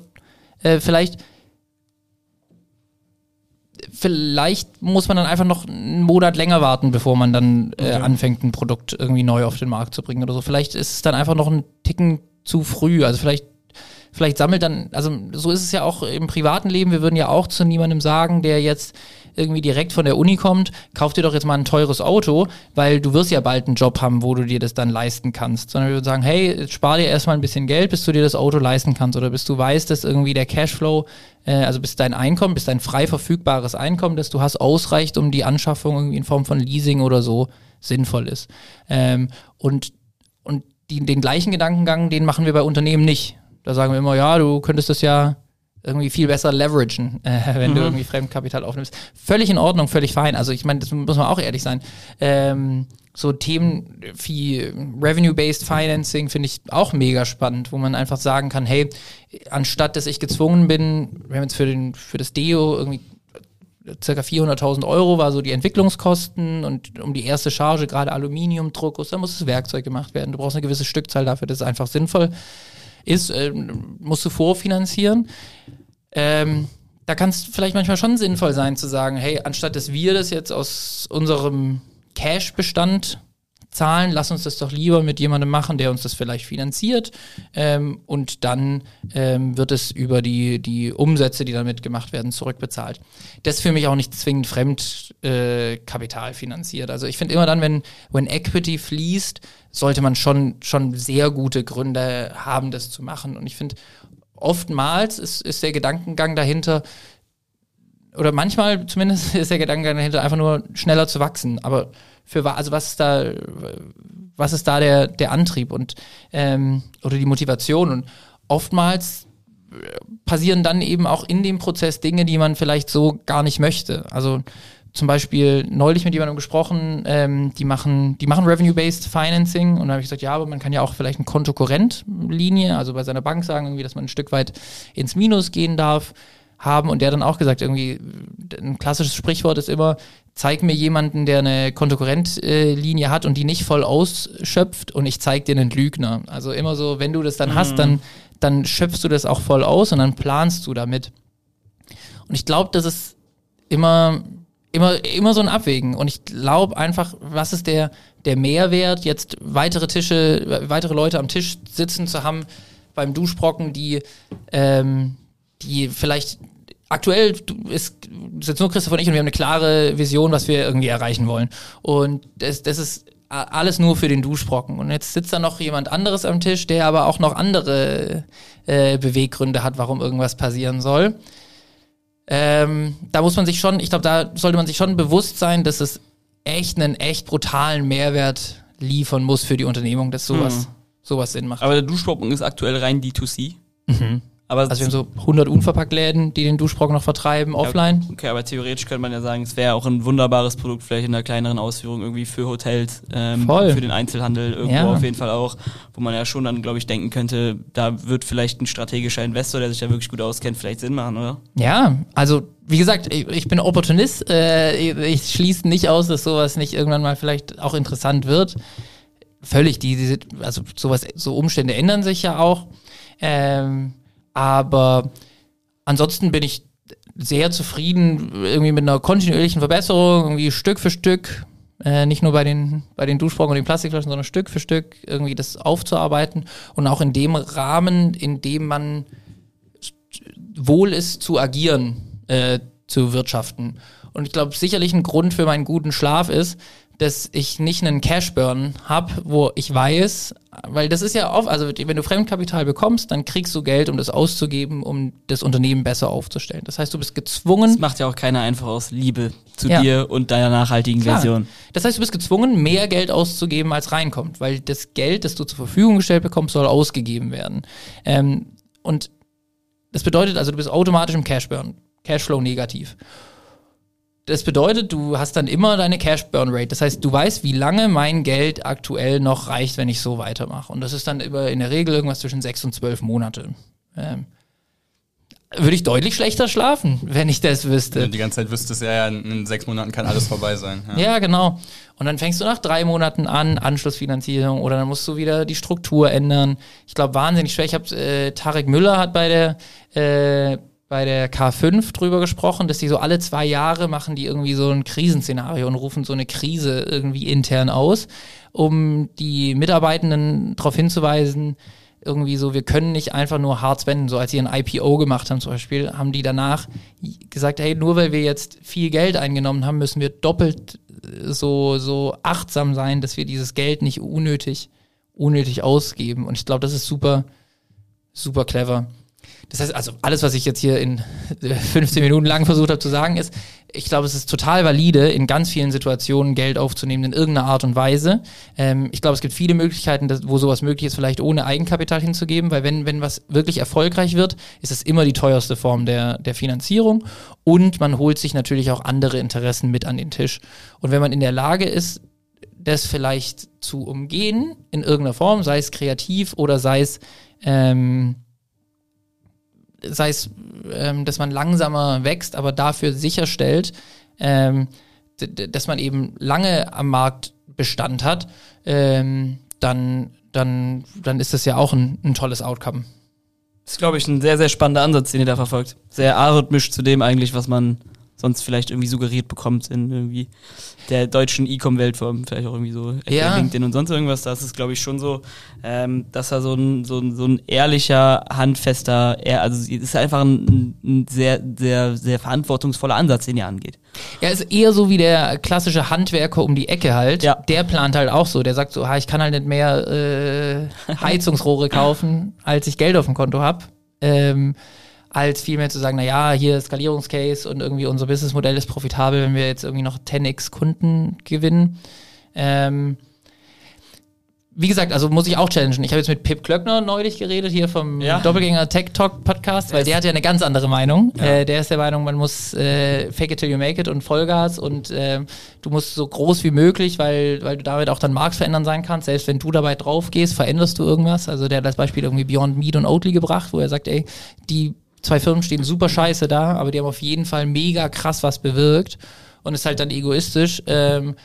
äh, vielleicht vielleicht muss man dann einfach noch einen Monat länger warten, bevor man dann äh, okay. anfängt, ein Produkt irgendwie neu auf den Markt zu bringen oder so. Vielleicht ist es dann einfach noch ein Ticken zu früh. Also vielleicht vielleicht sammelt dann, also so ist es ja auch im privaten Leben, wir würden ja auch zu niemandem sagen, der jetzt irgendwie direkt von der Uni kommt, kauf dir doch jetzt mal ein teures Auto, weil du wirst ja bald einen Job haben, wo du dir das dann leisten kannst. Sondern wir würden sagen, hey, spar dir erstmal ein bisschen Geld, bis du dir das Auto leisten kannst oder bis du weißt, dass irgendwie der Cashflow, äh, also bis dein Einkommen, bis dein frei verfügbares Einkommen, das du hast, ausreicht, um die Anschaffung irgendwie in Form von Leasing oder so sinnvoll ist. Ähm, und und die, den gleichen Gedankengang, den machen wir bei Unternehmen nicht. Da sagen wir immer, ja, du könntest das ja irgendwie viel besser leveragen, [laughs] äh, wenn mhm. du irgendwie Fremdkapital aufnimmst. Völlig in Ordnung, völlig fein. Also ich meine, das muss man auch ehrlich sein. Ähm, so Themen wie Revenue-Based Financing finde ich auch mega spannend, wo man einfach sagen kann, hey, anstatt dass ich gezwungen bin, wir haben jetzt für, den, für das Deo irgendwie circa 400.000 Euro war so die Entwicklungskosten und um die erste Charge, gerade Aluminiumdruck, da muss das Werkzeug gemacht werden. Du brauchst eine gewisse Stückzahl dafür, das ist einfach sinnvoll ist, äh, musst du vorfinanzieren. Ähm, da kann es vielleicht manchmal schon sinnvoll sein zu sagen, hey, anstatt dass wir das jetzt aus unserem Cash-Bestand zahlen, lass uns das doch lieber mit jemandem machen, der uns das vielleicht finanziert ähm, und dann ähm, wird es über die, die Umsätze, die damit gemacht werden, zurückbezahlt. Das ist für mich auch nicht zwingend Fremdkapital äh, finanziert. Also ich finde immer dann, wenn when Equity fließt, sollte man schon, schon sehr gute Gründe haben, das zu machen. Und ich finde, oftmals ist, ist der Gedankengang dahinter, oder manchmal zumindest [laughs] ist der Gedankengang dahinter, einfach nur schneller zu wachsen. Aber für also was ist da, was ist da der, der Antrieb und ähm, oder die Motivation? Und oftmals passieren dann eben auch in dem Prozess Dinge, die man vielleicht so gar nicht möchte. Also zum Beispiel neulich mit jemandem gesprochen, ähm, die machen, die machen Revenue-Based Financing und da habe ich gesagt, ja, aber man kann ja auch vielleicht eine Kontokorrent-Linie, also bei seiner Bank sagen, irgendwie, dass man ein Stück weit ins Minus gehen darf, haben und der dann auch gesagt, irgendwie, ein klassisches Sprichwort ist immer, zeig mir jemanden, der eine Kontokorrentlinie hat und die nicht voll ausschöpft und ich zeig dir einen Lügner. Also immer so, wenn du das dann mhm. hast, dann, dann schöpfst du das auch voll aus und dann planst du damit. Und ich glaube, das ist immer immer, immer so ein Abwägen. Und ich glaube einfach, was ist der, der Mehrwert, jetzt weitere Tische, weitere Leute am Tisch sitzen zu haben beim Duschbrocken, die, ähm, die vielleicht aktuell ist, jetzt nur Christoph und ich und wir haben eine klare Vision, was wir irgendwie erreichen wollen. Und das, das ist alles nur für den Duschbrocken. Und jetzt sitzt da noch jemand anderes am Tisch, der aber auch noch andere äh, Beweggründe hat, warum irgendwas passieren soll. Ähm, da muss man sich schon, ich glaube, da sollte man sich schon bewusst sein, dass es echt einen echt brutalen Mehrwert liefern muss für die Unternehmung, dass sowas, sowas Sinn macht. Aber der Duschbrocken ist aktuell rein D2C. Aber Also wir haben so 100 Unverpackt-Läden, die den Duschbrocken noch vertreiben, offline. Okay, aber theoretisch könnte man ja sagen, es wäre auch ein wunderbares Produkt, vielleicht in einer kleineren Ausführung irgendwie für Hotels, ähm, für den Einzelhandel irgendwo Ja. auf jeden Fall auch, wo man ja schon dann, glaube ich, denken könnte, da wird vielleicht ein strategischer Investor, der sich da wirklich gut auskennt, vielleicht Sinn machen, oder? Ja, also wie gesagt, ich, bin Opportunist. Äh, ich schließe nicht aus, dass sowas nicht irgendwann mal vielleicht auch interessant wird. Völlig, die, diese, also sowas, so Umstände ändern sich ja auch. Ähm, aber ansonsten bin ich sehr zufrieden irgendwie mit einer kontinuierlichen Verbesserung, irgendwie Stück für Stück, äh, nicht nur bei den, bei den Duschbrocken und den Plastikflaschen, sondern Stück für Stück irgendwie das aufzuarbeiten und auch in dem Rahmen, in dem man wohl ist zu agieren, äh, zu wirtschaften. Und ich glaube, sicherlich ein Grund für meinen guten Schlaf ist, dass ich nicht einen Cashburn habe, wo ich weiß, weil das ist ja oft, also wenn du Fremdkapital bekommst, dann kriegst du Geld, um das auszugeben, um das Unternehmen besser aufzustellen. Das heißt, du bist gezwungen, Das macht ja auch keiner einfach aus Liebe zu Ja. dir und deiner nachhaltigen Klar. Version. Das heißt, du bist gezwungen, mehr Geld auszugeben, als reinkommt, weil das Geld, das du zur Verfügung gestellt bekommst, soll ausgegeben werden. Ähm, und das bedeutet also, du bist automatisch im Cashburn, Cashflow negativ. Das bedeutet, du hast dann immer deine Cash-Burn-Rate. Das heißt, du weißt, wie lange mein Geld aktuell noch reicht, wenn ich so weitermache. Und das ist dann über in der Regel irgendwas zwischen sechs und zwölf Monate. Ähm, würde ich deutlich schlechter schlafen, wenn ich das wüsste. Wenn du die ganze Zeit wüsstest, ja, ja, in sechs Monaten kann alles vorbei sein. Ja. Ja, genau. Und dann fängst du nach drei Monaten an, Anschlussfinanzierung, oder dann musst du wieder die Struktur ändern. Ich glaube, wahnsinnig schwer. Ich habe, äh, Tarek Müller hat bei der, äh, bei der K5 drüber gesprochen, dass die so alle zwei Jahre machen die irgendwie so ein Krisenszenario und rufen so eine Krise irgendwie intern aus, um die Mitarbeitenden darauf hinzuweisen, irgendwie so, wir können nicht einfach nur hart spenden. So als sie ein IPO gemacht haben zum Beispiel, haben die danach gesagt, hey, nur weil wir jetzt viel Geld eingenommen haben, müssen wir doppelt äh, so, so achtsam sein, dass wir dieses Geld nicht unnötig, unnötig ausgeben. Und ich glaube, das ist super, super clever. Das heißt, also alles, was ich jetzt hier in äh, 15 Minuten lang versucht habe zu sagen, ist, ich glaube, es ist total valide, in ganz vielen Situationen Geld aufzunehmen, in irgendeiner Art und Weise. Ähm, ich glaube, es gibt viele Möglichkeiten, dass, wo sowas möglich ist, vielleicht ohne Eigenkapital hinzugeben, weil wenn, wenn was wirklich erfolgreich wird, ist es immer die teuerste Form der, der Finanzierung und man holt sich natürlich auch andere Interessen mit an den Tisch. Und wenn man in der Lage ist, das vielleicht zu umgehen in irgendeiner Form, sei es kreativ oder sei es ähm, sei es, ähm, dass man langsamer wächst, aber dafür sicherstellt, ähm, dass man eben lange am Markt Bestand hat, ähm, dann, dann, dann ist das ja auch ein, ein tolles Outcome. Das ist, glaube ich, ein sehr, sehr spannender Ansatz, den ihr da verfolgt. Sehr arrhythmisch zu dem eigentlich, was man sonst vielleicht irgendwie suggeriert bekommt in irgendwie der deutschen E-Com-Weltform, vielleicht auch irgendwie so Ja. LinkedIn und sonst irgendwas. Da ist es, glaube ich, schon so, ähm, dass er so ein, so ein, so ein ehrlicher, handfester, eher, also es ist einfach ein, ein sehr, sehr, sehr verantwortungsvoller Ansatz, den ihr angeht. Er ist eher so wie der klassische Handwerker um die Ecke halt. Ja. Der plant halt auch so. Der sagt so, ha, ich kann halt nicht mehr äh, [laughs] Heizungsrohre kaufen, als ich Geld auf dem Konto habe. Ähm, als vielmehr zu sagen, na ja, hier Skalierungscase und irgendwie unser Businessmodell ist profitabel, wenn wir jetzt irgendwie noch 10x Kunden gewinnen. Ähm, wie gesagt, also muss ich auch challengen. Ich habe jetzt mit Pip Klöckner neulich geredet, hier vom Ja. Doppelgänger Tech Talk Podcast, weil der hat ja eine ganz andere Meinung. Äh, der ist der Meinung, man muss äh, fake it till you make it und Vollgas und äh, du musst so groß wie möglich, weil, weil du damit auch dann Marktverändern sein kannst. Selbst wenn du dabei drauf gehst, veränderst du irgendwas. Also der hat das Beispiel irgendwie Beyond Meat und Oatly gebracht, wo er sagt, ey, die zwei Firmen stehen super scheiße da, aber die haben auf jeden Fall mega krass was bewirkt und ist halt dann egoistisch. Ähm,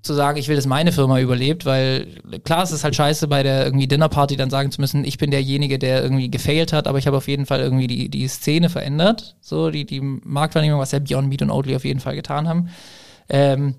zu sagen, ich will, dass meine Firma überlebt, weil klar, es ist halt scheiße, bei der irgendwie Dinnerparty dann sagen zu müssen, ich bin derjenige, der irgendwie gefailt hat, aber ich habe auf jeden Fall irgendwie die, die Szene verändert, so die, die Marktwahrnehmung, was ja Beyond Meat und Oatly auf jeden Fall getan haben. Ähm,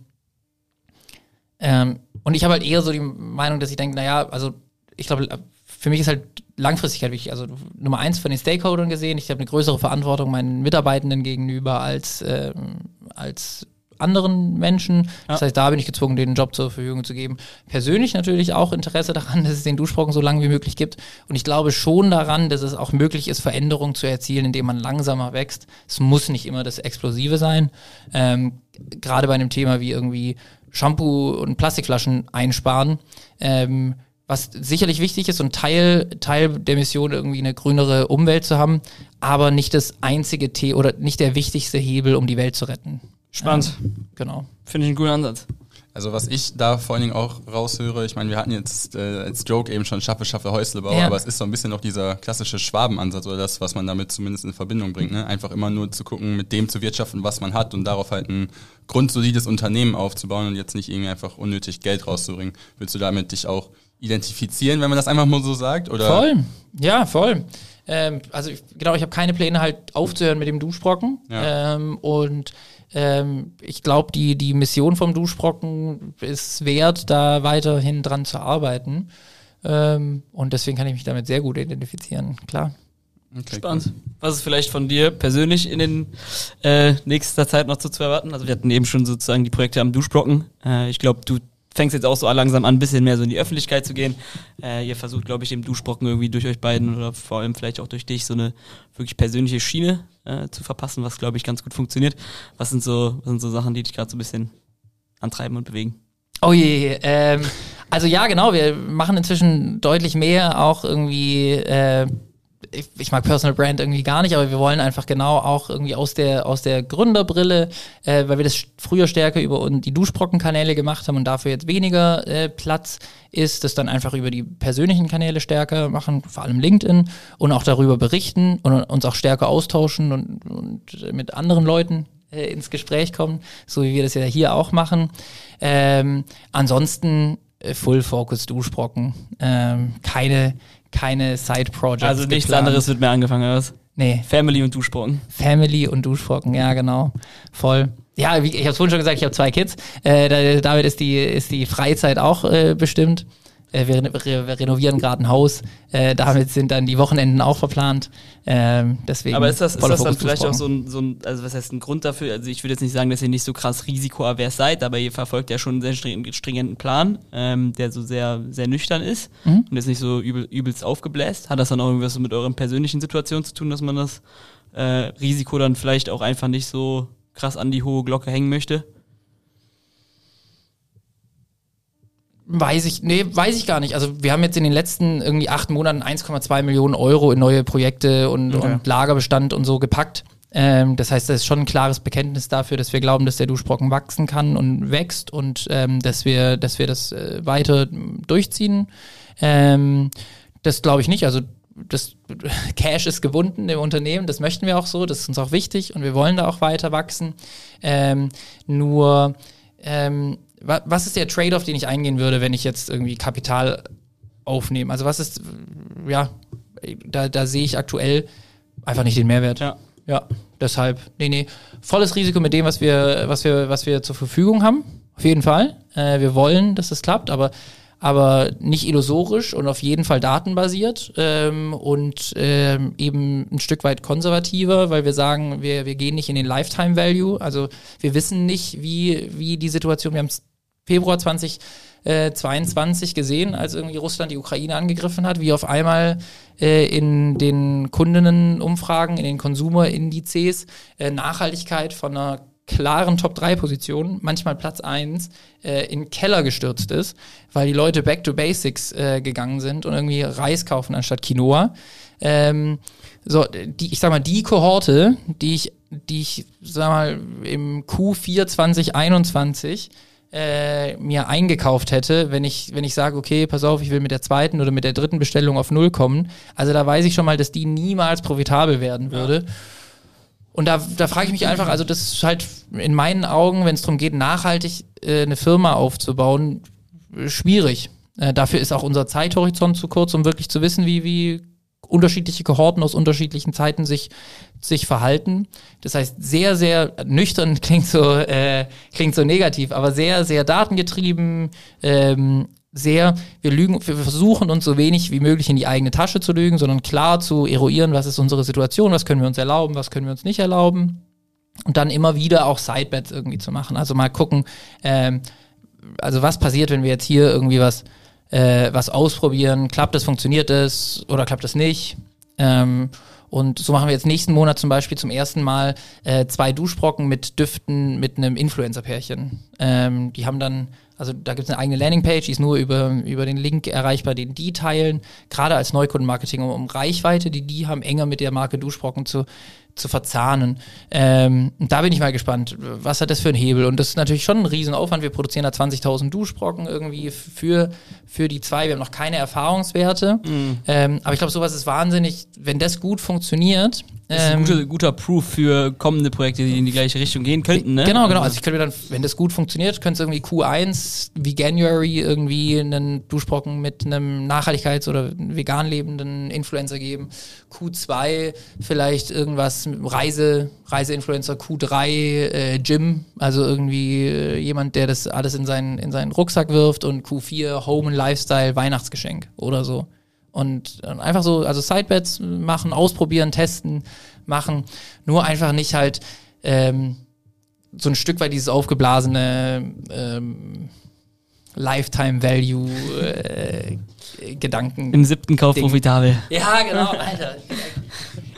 ähm, und ich habe halt eher so die Meinung, dass ich denke, naja, also ich glaube, für mich ist halt Langfristigkeit wichtig. Also Nummer eins von den Stakeholdern gesehen, ich habe eine größere Verantwortung meinen Mitarbeitenden gegenüber als, ähm, als anderen Menschen. Das heißt, da bin ich gezwungen, denen einen Job zur Verfügung zu geben. Persönlich natürlich auch Interesse daran, [laughs] dass es den Duschbrocken so lange wie möglich gibt. Und ich glaube schon daran, dass es auch möglich ist, Veränderungen zu erzielen, indem man langsamer wächst. Es muss nicht immer das Explosive sein. Ähm, Gerade bei einem Thema wie irgendwie Shampoo und Plastikflaschen einsparen. Ähm, was sicherlich wichtig ist und Teil, Teil der Mission irgendwie eine grünere Umwelt zu haben, aber nicht das einzige T oder nicht der wichtigste Hebel, um die Welt zu retten. Spannend. Ähm, genau. Finde ich einen guten Ansatz. Also was ich da vor allen Dingen auch raushöre, ich meine, wir hatten jetzt äh, als Joke eben schon Schaffe, Schaffe, Häuslebau, Ja. aber es ist so ein bisschen noch dieser klassische Schwabenansatz oder das, was man damit zumindest in Verbindung bringt. Ne? Einfach immer nur zu gucken, mit dem zu wirtschaften, was man hat und darauf halt ein grundsolides Unternehmen aufzubauen und jetzt nicht irgendwie einfach unnötig Geld rauszubringen. Willst du damit dich auch identifizieren, wenn man das einfach mal so sagt? Oder? Voll. Ja, voll. Ähm, also ich, genau, ich habe keine Pläne halt aufzuhören mit dem Duschbrocken. Ja. Ähm, und ähm, ich glaube, die, die Mission vom Duschbrocken ist wert, da weiterhin dran zu arbeiten. Ähm, und deswegen kann ich mich damit sehr gut identifizieren, klar. Okay, Spannend. Was ist vielleicht von dir persönlich in den äh, nächster Zeit noch so zu erwarten? Also wir hatten eben schon sozusagen die Projekte am Duschbrocken. Äh, ich glaube, du fängst jetzt auch so langsam an, ein bisschen mehr so in die Öffentlichkeit zu gehen. Äh, ihr versucht, glaube ich, dem Duschbrocken irgendwie durch euch beiden oder vor allem vielleicht auch durch dich so eine wirklich persönliche Schiene äh, zu verpassen, was, glaube ich, ganz gut funktioniert. Was sind so, was sind so Sachen, die dich gerade so ein bisschen antreiben und bewegen? Oh je, ähm, also ja, genau, wir machen inzwischen deutlich mehr auch irgendwie, äh, ich, ich mag Personal Brand irgendwie gar nicht, aber wir wollen einfach genau auch irgendwie aus der, aus der Gründerbrille, äh, weil wir das früher stärker über die Duschbrockenkanäle gemacht haben und dafür jetzt weniger äh, Platz ist, das dann einfach über die persönlichen Kanäle stärker machen, vor allem LinkedIn und auch darüber berichten und uns auch stärker austauschen und, und mit anderen Leuten äh, ins Gespräch kommen, so wie wir das ja hier auch machen. Ähm, ansonsten äh, Full Focus Duschbrocken. Ähm, keine, keine Side-Projects. Also nichts geplant. anderes wird mehr angefangen, oder was? Nee, Family und Duschbrocken. Family und Duschbrocken, ja genau. Voll. Ja, wie, ich habe vorhin schon gesagt, ich habe zwei Kids. Äh, da, damit ist die, ist die Freizeit auch äh, bestimmt. Äh, wir, re wir renovieren gerade ein Haus. Äh, damit sind dann die Wochenenden auch verplant. Ähm, deswegen Aber ist das, ist das dann vielleicht auch so ein, so ein, also was heißt ein Grund dafür? Also ich würde jetzt nicht sagen, dass ihr nicht so krass risikoavers seid, aber ihr verfolgt ja schon einen sehr string- stringenten Plan, ähm, der so sehr, sehr nüchtern ist Mhm. und ist nicht so übel, übelst aufgebläst. Hat das dann auch irgendwas mit euren persönlichen Situationen zu tun, dass man das äh, Risiko dann vielleicht auch einfach nicht so krass an die hohe Glocke hängen möchte? Weiß ich, nee, weiß ich gar nicht. Also wir haben jetzt in den letzten irgendwie acht Monaten 1,2 Millionen Euro in neue Projekte und, Okay. und Lagerbestand und so gepackt. Ähm, das heißt, das ist schon ein klares Bekenntnis dafür, dass wir glauben, dass der Duschbrocken wachsen kann und wächst und ähm, dass wir, dass wir das äh, weiter durchziehen. Ähm, das glaube ich nicht. Also das [laughs] Cash ist gebunden im Unternehmen, das möchten wir auch so, das ist uns auch wichtig und wir wollen da auch weiter wachsen. Ähm, nur ähm, was ist der Trade-off, den ich eingehen würde, wenn ich jetzt irgendwie Kapital aufnehme? Also was ist, ja, da, da sehe ich aktuell einfach nicht den Mehrwert. Ja. Ja, deshalb, nee, nee. Volles Risiko mit dem, was wir, was wir, was wir zur Verfügung haben. Auf jeden Fall. Äh, wir wollen, dass das klappt, aber, aber nicht illusorisch und auf jeden Fall datenbasiert ähm, und ähm, eben ein Stück weit konservativer, weil wir sagen, wir, wir gehen nicht in den Lifetime Value. Also wir wissen nicht, wie, wie die Situation, wir haben Februar 2022 gesehen, als irgendwie Russland die Ukraine angegriffen hat, wie auf einmal äh, in den Kundinnenumfragen, in den Konsumerindizes äh, Nachhaltigkeit von einer klaren Top-3-Position, manchmal Platz 1, äh, in Keller gestürzt ist, weil die Leute back to basics äh, gegangen sind und irgendwie Reis kaufen anstatt Quinoa. Ähm, so, die, ich sag mal, die Kohorte, die ich, die ich, sag mal, im Q4 2021 äh, mir eingekauft hätte, wenn ich, wenn ich sage, okay, pass auf, ich will mit der zweiten oder mit der dritten Bestellung auf Null kommen. Also da weiß ich schon mal, dass die niemals profitabel werden würde. Und da, da frage ich mich einfach, also das ist halt in meinen Augen, wenn es darum geht, nachhaltig äh, eine Firma aufzubauen, schwierig. Äh, dafür ist auch unser Zeithorizont zu kurz, um wirklich zu wissen, wie, wie unterschiedliche Kohorten aus unterschiedlichen Zeiten sich, sich verhalten. Das heißt, sehr, sehr nüchtern [laughs] klingt so, äh, klingt so negativ, aber sehr, sehr datengetrieben, ähm, sehr, wir lügen, wir versuchen uns so wenig wie möglich in die eigene Tasche zu lügen, sondern klar zu eruieren, was ist unsere Situation, was können wir uns erlauben, was können wir uns nicht erlauben. und dann immer wieder auch Sidebets irgendwie zu machen. Also mal gucken, ähm, also was passiert, wenn wir jetzt hier irgendwie was, äh, was ausprobieren, klappt es, funktioniert es oder klappt es nicht? Ähm, und so machen wir jetzt nächsten Monat zum Beispiel zum ersten Mal äh, zwei Duschbrocken mit Düften mit einem Influencer-Pärchen. Ähm, die haben dann, also da gibt es eine eigene Landingpage, die ist nur über, über den Link erreichbar, den die teilen, gerade als Neukundenmarketing, um, um Reichweite, die die haben, enger mit der Marke Duschbrocken zu, zu verzahnen. Ähm, da bin ich mal gespannt, was hat das für einen Hebel? Und das ist natürlich schon ein Riesenaufwand. Wir produzieren da 20.000 Duschbrocken irgendwie für, für die zwei. Wir haben noch keine Erfahrungswerte. Ähm, aber ich glaube, sowas ist wahnsinnig, wenn das gut funktioniert. Das ist ein ähm, guter, guter Proof für kommende Projekte, die in die gleiche Richtung gehen könnten, ne? Genau, genau. Also ich könnte mir dann, wenn das gut funktioniert, könnte es irgendwie Q1 wie January irgendwie einen Duschbrocken mit einem Nachhaltigkeits- oder vegan lebenden Influencer geben. Q2 vielleicht irgendwas Reise, Reiseinfluencer. Q3 äh, Gym, also irgendwie äh, jemand, der das alles in seinen, in seinen Rucksack wirft und Q4 Home and Lifestyle Weihnachtsgeschenk oder so. Und, und einfach so, also Sidebets machen, ausprobieren, testen, machen. Nur einfach nicht halt ähm, so ein Stück weit dieses aufgeblasene ähm, Lifetime Value äh, Gedanken. Im siebten Kauf Ding. profitabel. Ja, genau, Alter.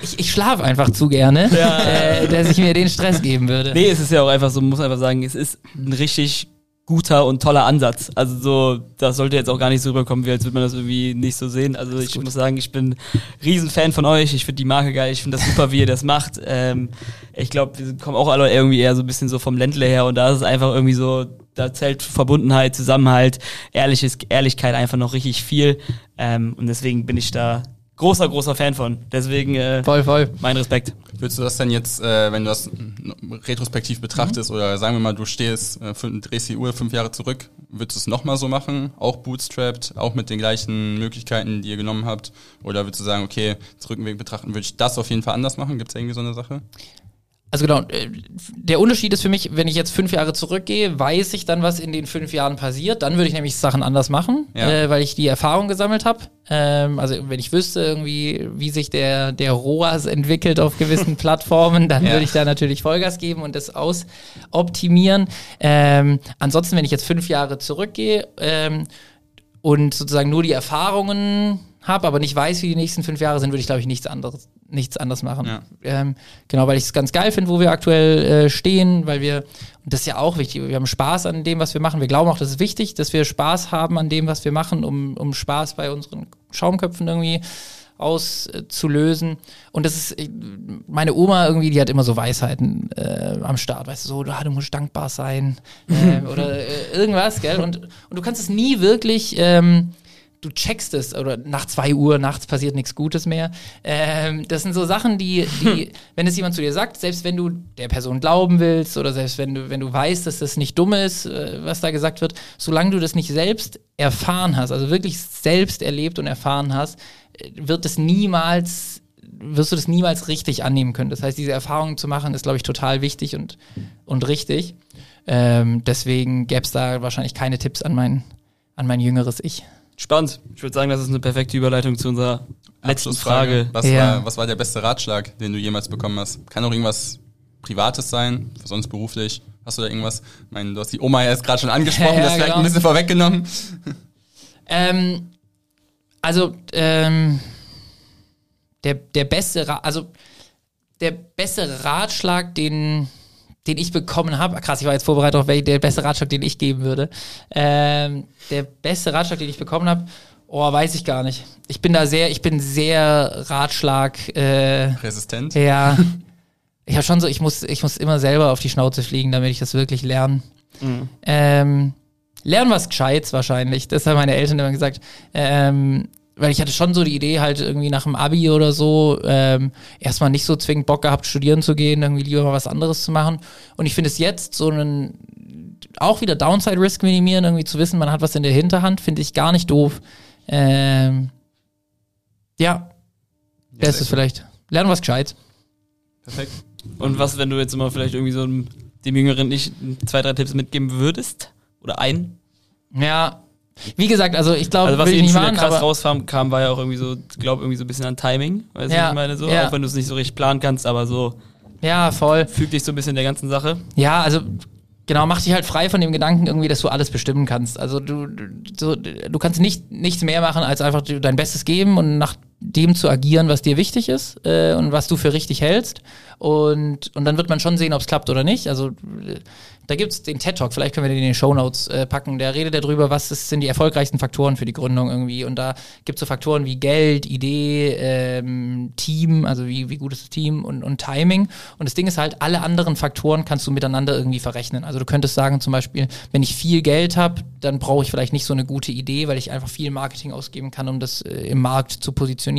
Ich, ich schlafe einfach zu gerne, äh, dass ich mir den Stress geben würde. Nee, es ist ja auch einfach so, man muss einfach sagen, es ist ein richtig guter und toller Ansatz. Also so, das sollte jetzt auch gar nicht so rüberkommen, wie als würde man das irgendwie nicht so sehen. Also ich muss sagen, ich bin Riesenfan von euch. Ich finde die Marke geil. Ich finde das super, wie ihr das macht. Ähm, ich glaube, wir kommen auch alle irgendwie eher so ein bisschen so vom Ländle her und da ist es einfach irgendwie so, da zählt Verbundenheit, Zusammenhalt, ehrliches, Ehrlichkeit einfach noch richtig viel. Ähm, und deswegen bin ich da großer, großer Fan von. Deswegen äh, Voll, voll. mein Respekt. Würdest du das denn jetzt, äh, wenn du das retrospektiv betrachtest, oder sagen wir mal, du stehst, äh, drehst die Uhr fünf Jahre zurück, würdest du es nochmal so machen? Auch bootstrapped, auch mit den gleichen Möglichkeiten, die ihr genommen habt? Oder würdest du sagen, okay, zurückweg betrachten, würde ich das auf jeden Fall anders machen? Gibt es irgendwie so eine Sache? Also genau, äh, der Unterschied ist für mich, wenn ich jetzt fünf Jahre zurückgehe, weiß ich dann, was in den fünf Jahren passiert. Dann würde ich nämlich Sachen anders machen, Ja. äh, weil ich die Erfahrung gesammelt habe. Ähm, also wenn ich wüsste irgendwie, wie sich der, der ROAS entwickelt auf gewissen [laughs] Plattformen, dann Ja. würde ich da natürlich Vollgas geben und das ausoptimieren. Ähm, ansonsten, wenn ich jetzt fünf Jahre zurückgehe ähm, und sozusagen nur die Erfahrungen habe, aber nicht weiß, wie die nächsten fünf Jahre sind, würde ich, glaube ich, nichts anderes, nichts anders machen. Ja. Ähm, genau, weil ich es ganz geil finde, wo wir aktuell äh, stehen, weil wir, und das ist ja auch wichtig, wir haben Spaß an dem, was wir machen. Wir glauben auch, das ist wichtig, dass wir Spaß haben an dem, was wir machen, um, um Spaß bei unseren Schaumköpfen irgendwie auszulösen. Und das ist, äh, meine Oma irgendwie, die hat immer so Weisheiten äh, am Start, weißt du, so, ah, du musst dankbar sein [laughs] ähm, oder äh, irgendwas, gell? Und, und du kannst es nie wirklich, ähm, du checkst es oder nach zwei Uhr nachts passiert nichts Gutes mehr. Ähm, das sind so Sachen, die, die, wenn es jemand zu dir sagt, selbst wenn du der Person glauben willst oder selbst wenn du, wenn du weißt, dass das nicht dumm ist, äh, was da gesagt wird, solange du das nicht selbst erfahren hast, also wirklich selbst erlebt und erfahren hast, äh, wird es niemals wirst du das niemals richtig annehmen können. Das heißt, diese Erfahrungen zu machen, ist, glaube ich, total wichtig und, und richtig. Ähm, deswegen gäbe es da wahrscheinlich keine Tipps an mein, an mein jüngeres Ich. Spannend. Ich würde sagen, das ist eine perfekte Überleitung zu unserer letzten Frage. Was, Ja. war, was war der beste Ratschlag, den du jemals bekommen hast? Kann auch irgendwas Privates sein, sonst beruflich. Hast du da irgendwas? Ich meine, du hast die Oma ja erst gerade schon angesprochen, [laughs] Ja, das vielleicht genau. ein bisschen vorweggenommen. Ähm, also, ähm, der, der beste, Ra also der beste Ratschlag, den, den ich bekommen habe, krass, ich war jetzt vorbereitet auf der beste Ratschlag, den ich geben würde. Ähm, der beste Ratschlag, den ich bekommen habe, oh, weiß ich gar nicht. Ich bin da sehr, ich bin sehr Ratschlag, äh, Resistent. ja. Ich habe schon so, ich muss, ich muss immer selber auf die Schnauze fliegen, damit ich das wirklich lerne. Ähm, lernen was Gescheites wahrscheinlich. Das haben meine Eltern immer gesagt. Ähm, weil ich hatte schon so die Idee, halt irgendwie nach dem Abi oder so, ähm, erstmal nicht so zwingend Bock gehabt, studieren zu gehen, irgendwie lieber mal was anderes zu machen. Und ich finde es jetzt so einen, auch wieder Downside Risk minimieren, irgendwie zu wissen, man hat was in der Hinterhand, finde ich gar nicht doof. Ähm, ja, das ist vielleicht. Lernen was Gescheites. Perfekt. Und was, wenn du jetzt immer vielleicht irgendwie so einem, dem Jüngeren nicht zwei, drei Tipps mitgeben würdest? Oder einen? Ja, wie gesagt, also ich glaube, Also was eben nicht schon machen, krass rauskam, kam, war ja auch irgendwie so, ich glaube irgendwie so ein bisschen an Timing. Weißt du, Ja, ich meine? So, ja. auch wenn du es nicht so richtig planen kannst, aber so Ja, voll. Füg dich so ein bisschen der ganzen Sache. Ja, also genau, mach dich halt frei von dem Gedanken irgendwie, dass du alles bestimmen kannst. Also du, du, so, du kannst nicht nichts mehr machen, als einfach dein Bestes geben und nach dem zu agieren, was dir wichtig ist äh, und was du für richtig hältst. Und, und dann wird man schon sehen, ob es klappt oder nicht. Also äh, da gibt's den TED Talk, vielleicht können wir den in den Show Notes äh, packen. Der redet darüber, was ist, sind die erfolgreichsten Faktoren für die Gründung irgendwie. Und da gibt's so Faktoren wie Geld, Idee, ähm, Team, also wie, wie gut ist das Team und, und Timing. Und das Ding ist halt, alle anderen Faktoren kannst du miteinander irgendwie verrechnen. Also du könntest sagen zum Beispiel, wenn ich viel Geld habe, dann brauche ich vielleicht nicht so eine gute Idee, weil ich einfach viel Marketing ausgeben kann, um das äh, im Markt zu positionieren.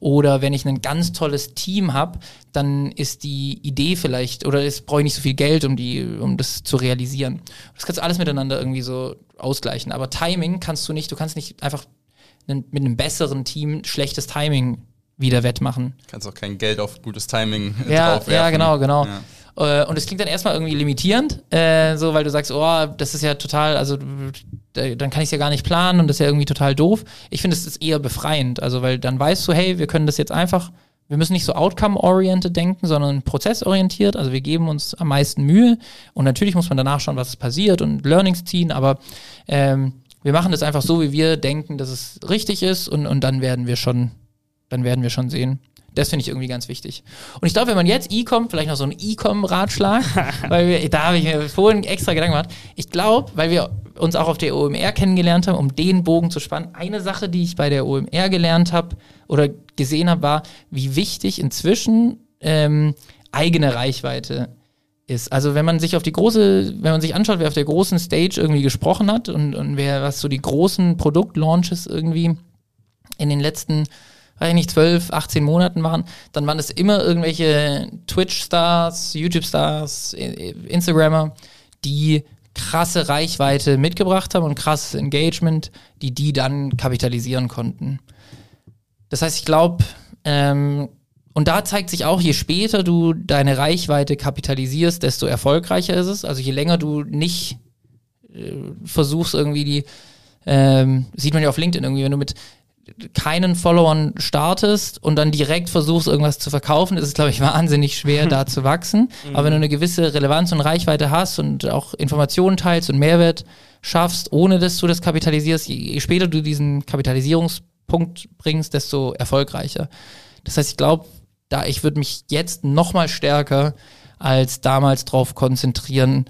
Oder wenn ich ein ganz tolles Team habe, dann ist die Idee vielleicht, oder es brauche ich nicht so viel Geld, um die, um das zu realisieren. Das kannst du alles miteinander irgendwie so ausgleichen. Aber Timing kannst du nicht, du kannst nicht einfach mit einem besseren Team schlechtes Timing wieder wettmachen. Kannst auch kein Geld auf gutes Timing [laughs] Ja, draufwerfen. ja, genau, genau. Ja. Äh, Und es klingt dann erstmal irgendwie limitierend, äh, so weil du sagst, oh, das ist ja total, also dann kann ich es ja gar nicht planen und das ist ja irgendwie total doof. Ich finde, es ist eher befreiend, also weil dann weißt du, hey, wir können das jetzt einfach, wir müssen nicht so outcome-oriented denken, sondern prozessorientiert, also wir geben uns am meisten Mühe. Und natürlich muss man danach schauen, was passiert und Learnings ziehen, aber ähm, wir machen das einfach so, wie wir denken, dass es richtig ist. Und, und dann werden wir schon, dann werden wir schon sehen. Das finde ich irgendwie ganz wichtig. Und ich glaube, wenn man jetzt E-Com, vielleicht noch so einen E-Com-Ratschlag, [laughs] weil wir, da habe ich mir vorhin extra Gedanken gemacht. Ich glaube, weil wir uns auch auf der OMR kennengelernt haben, um den Bogen zu spannen, eine Sache, die ich bei der OMR gelernt habe oder gesehen habe, war, wie wichtig inzwischen ähm, eigene Reichweite ist. Also wenn man sich auf die große, wenn man sich anschaut, wer auf der großen Stage irgendwie gesprochen hat und, und wer was so die großen Produktlaunches irgendwie in den letzten, weiß ich nicht, 12, 18 Monaten waren, dann waren es immer irgendwelche Twitch-Stars, YouTube-Stars, Instagrammer, die krasse Reichweite mitgebracht haben und krasses Engagement, die die dann kapitalisieren konnten. Das heißt, ich glaube, ähm, und da zeigt sich auch, je später du deine Reichweite kapitalisierst, desto erfolgreicher ist es. Also je länger du nicht äh, versuchst irgendwie die, ähm, sieht man ja auf LinkedIn irgendwie, wenn du mit keinen Followern startest und dann direkt versuchst, irgendwas zu verkaufen, ist es, glaube ich, [laughs] wahnsinnig schwer, da zu wachsen. [laughs] Aber wenn du eine gewisse Relevanz und Reichweite hast und auch Informationen teilst und Mehrwert schaffst, ohne dass du das kapitalisierst, je, je später du diesen Kapitalisierungspunkt bringst, desto erfolgreicher. Das heißt, ich glaube, da ich würde mich jetzt noch mal stärker als damals drauf konzentrieren,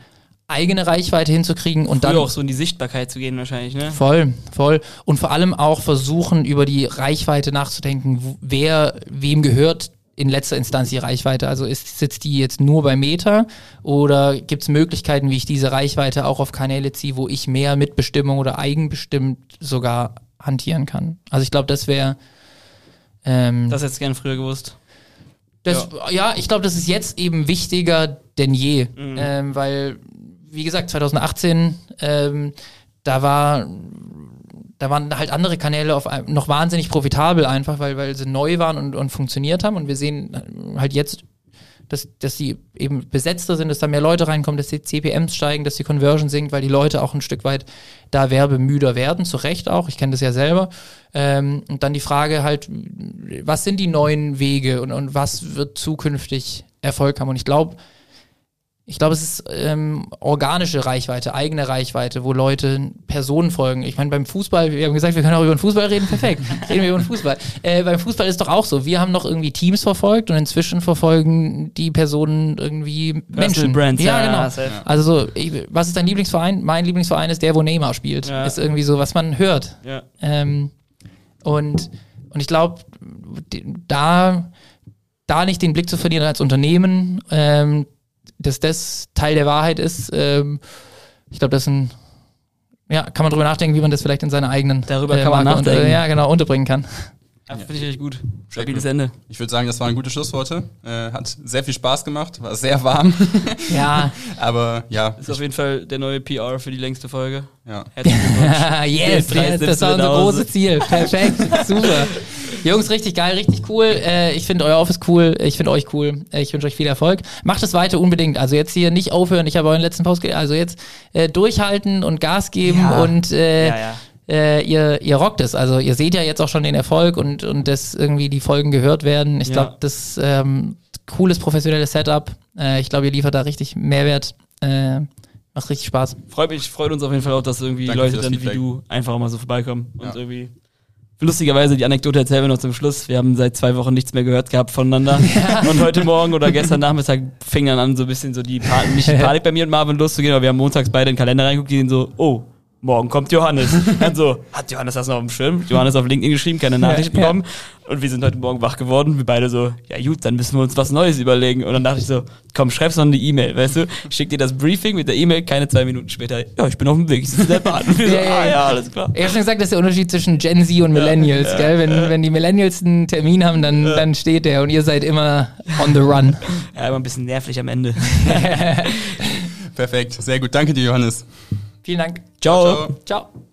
eigene Reichweite hinzukriegen und Früher dann auch so in die Sichtbarkeit zu gehen wahrscheinlich, ne? Voll, voll. Und vor allem auch versuchen, über die Reichweite nachzudenken, wer, wem gehört in letzter Instanz die Reichweite. Also ist, sitzt die jetzt nur bei Meta oder gibt es Möglichkeiten, wie ich diese Reichweite auch auf Kanäle ziehe, wo ich mehr Mitbestimmung oder eigenbestimmt sogar hantieren kann? Also ich glaube, das wäre ähm, Das hättest du gern früher gewusst. das, ja. ich glaube, das ist jetzt eben wichtiger denn je. Mhm. Ähm, weil, wie gesagt, 2018, ähm, da war, da waren halt andere Kanäle auf noch wahnsinnig profitabel einfach, weil, weil sie neu waren und, und funktioniert haben. Und wir sehen halt jetzt, dass, dass die eben besetzter sind, dass da mehr Leute reinkommen, dass die CPMs steigen, dass die Conversion sinkt, weil die Leute auch ein Stück weit da werbemüder werden, zu Recht auch. Ich kenne das ja selber. Ähm, und dann die Frage halt, was sind die neuen Wege und, und was wird zukünftig Erfolg haben? Und ich glaube, ich glaube, es ist ähm, organische Reichweite, eigene Reichweite, wo Leute Personen folgen. Ich meine, beim Fußball, wir haben gesagt, wir können auch über den Fußball reden, perfekt. [laughs] reden wir über den Fußball. Äh, beim Fußball ist doch auch so. Wir haben noch irgendwie Teams verfolgt und inzwischen verfolgen die Personen irgendwie Menschen. Brands, ja, ja, genau. safe. Also so, ich, was ist dein Lieblingsverein? Mein Lieblingsverein ist der, wo Neymar spielt. Ja. Ist irgendwie so, was man hört. Ja. Ähm, und, und ich glaube, da, da nicht den Blick zu verlieren als Unternehmen, ähm, dass das Teil der Wahrheit ist, ähm, ich glaube, das ist ein, ja, kann man drüber nachdenken, wie man das vielleicht in seine eigenen Darüber kann man und, nachdenken. äh, ja, genau, unterbringen kann. Ja, Finde ich richtig gut. Stabiles. Ende. Ich würde sagen, das waren gute Schlussworte. Äh, hat sehr viel Spaß gemacht, war sehr warm. [laughs] Ja, [laughs] Aber ja, Ist auf jeden Fall der neue PR für die längste Folge. ja. Herzlichen Glückwunsch. [laughs] yes, das war unser großes Ziel. Perfekt, super. Jungs, richtig geil, richtig cool. Äh, ich finde euer Office cool, ich finde euch cool. Äh, ich wünsche euch viel Erfolg. Macht es weiter unbedingt. Also jetzt hier nicht aufhören. Ich habe euren letzten Post, also jetzt äh, durchhalten und Gas geben Ja. und äh, Ja, ja. Äh, ihr, ihr rockt es. Also ihr seht ja jetzt auch schon den Erfolg und, und dass irgendwie die Folgen gehört werden. Ich Ja. glaube, das ähm, cooles, professionelles Setup. Äh, ich glaube, ihr liefert da richtig Mehrwert. Äh, macht richtig Spaß. Freut mich, freut uns auf jeden Fall auch, dass irgendwie Danke Leute das dann Feedback. wie du einfach mal so vorbeikommen und Ja. irgendwie. Lustigerweise, die Anekdote erzählen wir noch zum Schluss. Wir haben seit zwei Wochen nichts mehr gehört gehabt voneinander. [laughs] Und heute Morgen oder gestern Nachmittag fing dann an, so ein bisschen so die Panik, nicht die Panik bei mir und Marvin loszugehen, aber wir haben montags beide in den Kalender reingeguckt, die sehen so, oh, morgen kommt Johannes. Dann [laughs] so, hat Johannes das noch auf dem Schirm? Johannes auf LinkedIn geschrieben, keine Nachricht Ja, ja. bekommen. Und wir sind heute Morgen wach geworden. Wir beide so, ja gut, dann müssen wir uns was Neues überlegen. Und dann dachte ich so, komm, schreib's noch eine E-Mail, weißt du? Ich schick dir das Briefing mit der E-Mail, keine zwei Minuten später, ja, ich bin auf dem Weg, ich sitze in der Bahn. [laughs] Und wir so, Ja, ja, ah ja. ja, alles klar. Ich habe schon gesagt, das ist der Unterschied zwischen Gen Z und Millennials, gell? Wenn, wenn die Millennials einen Termin haben, dann, dann steht der und ihr seid immer on the run. Ja, immer ein bisschen nervig am Ende. [laughs] Perfekt, sehr gut. Danke dir, Johannes. Vielen Dank. Ciao. Ciao. Ciao.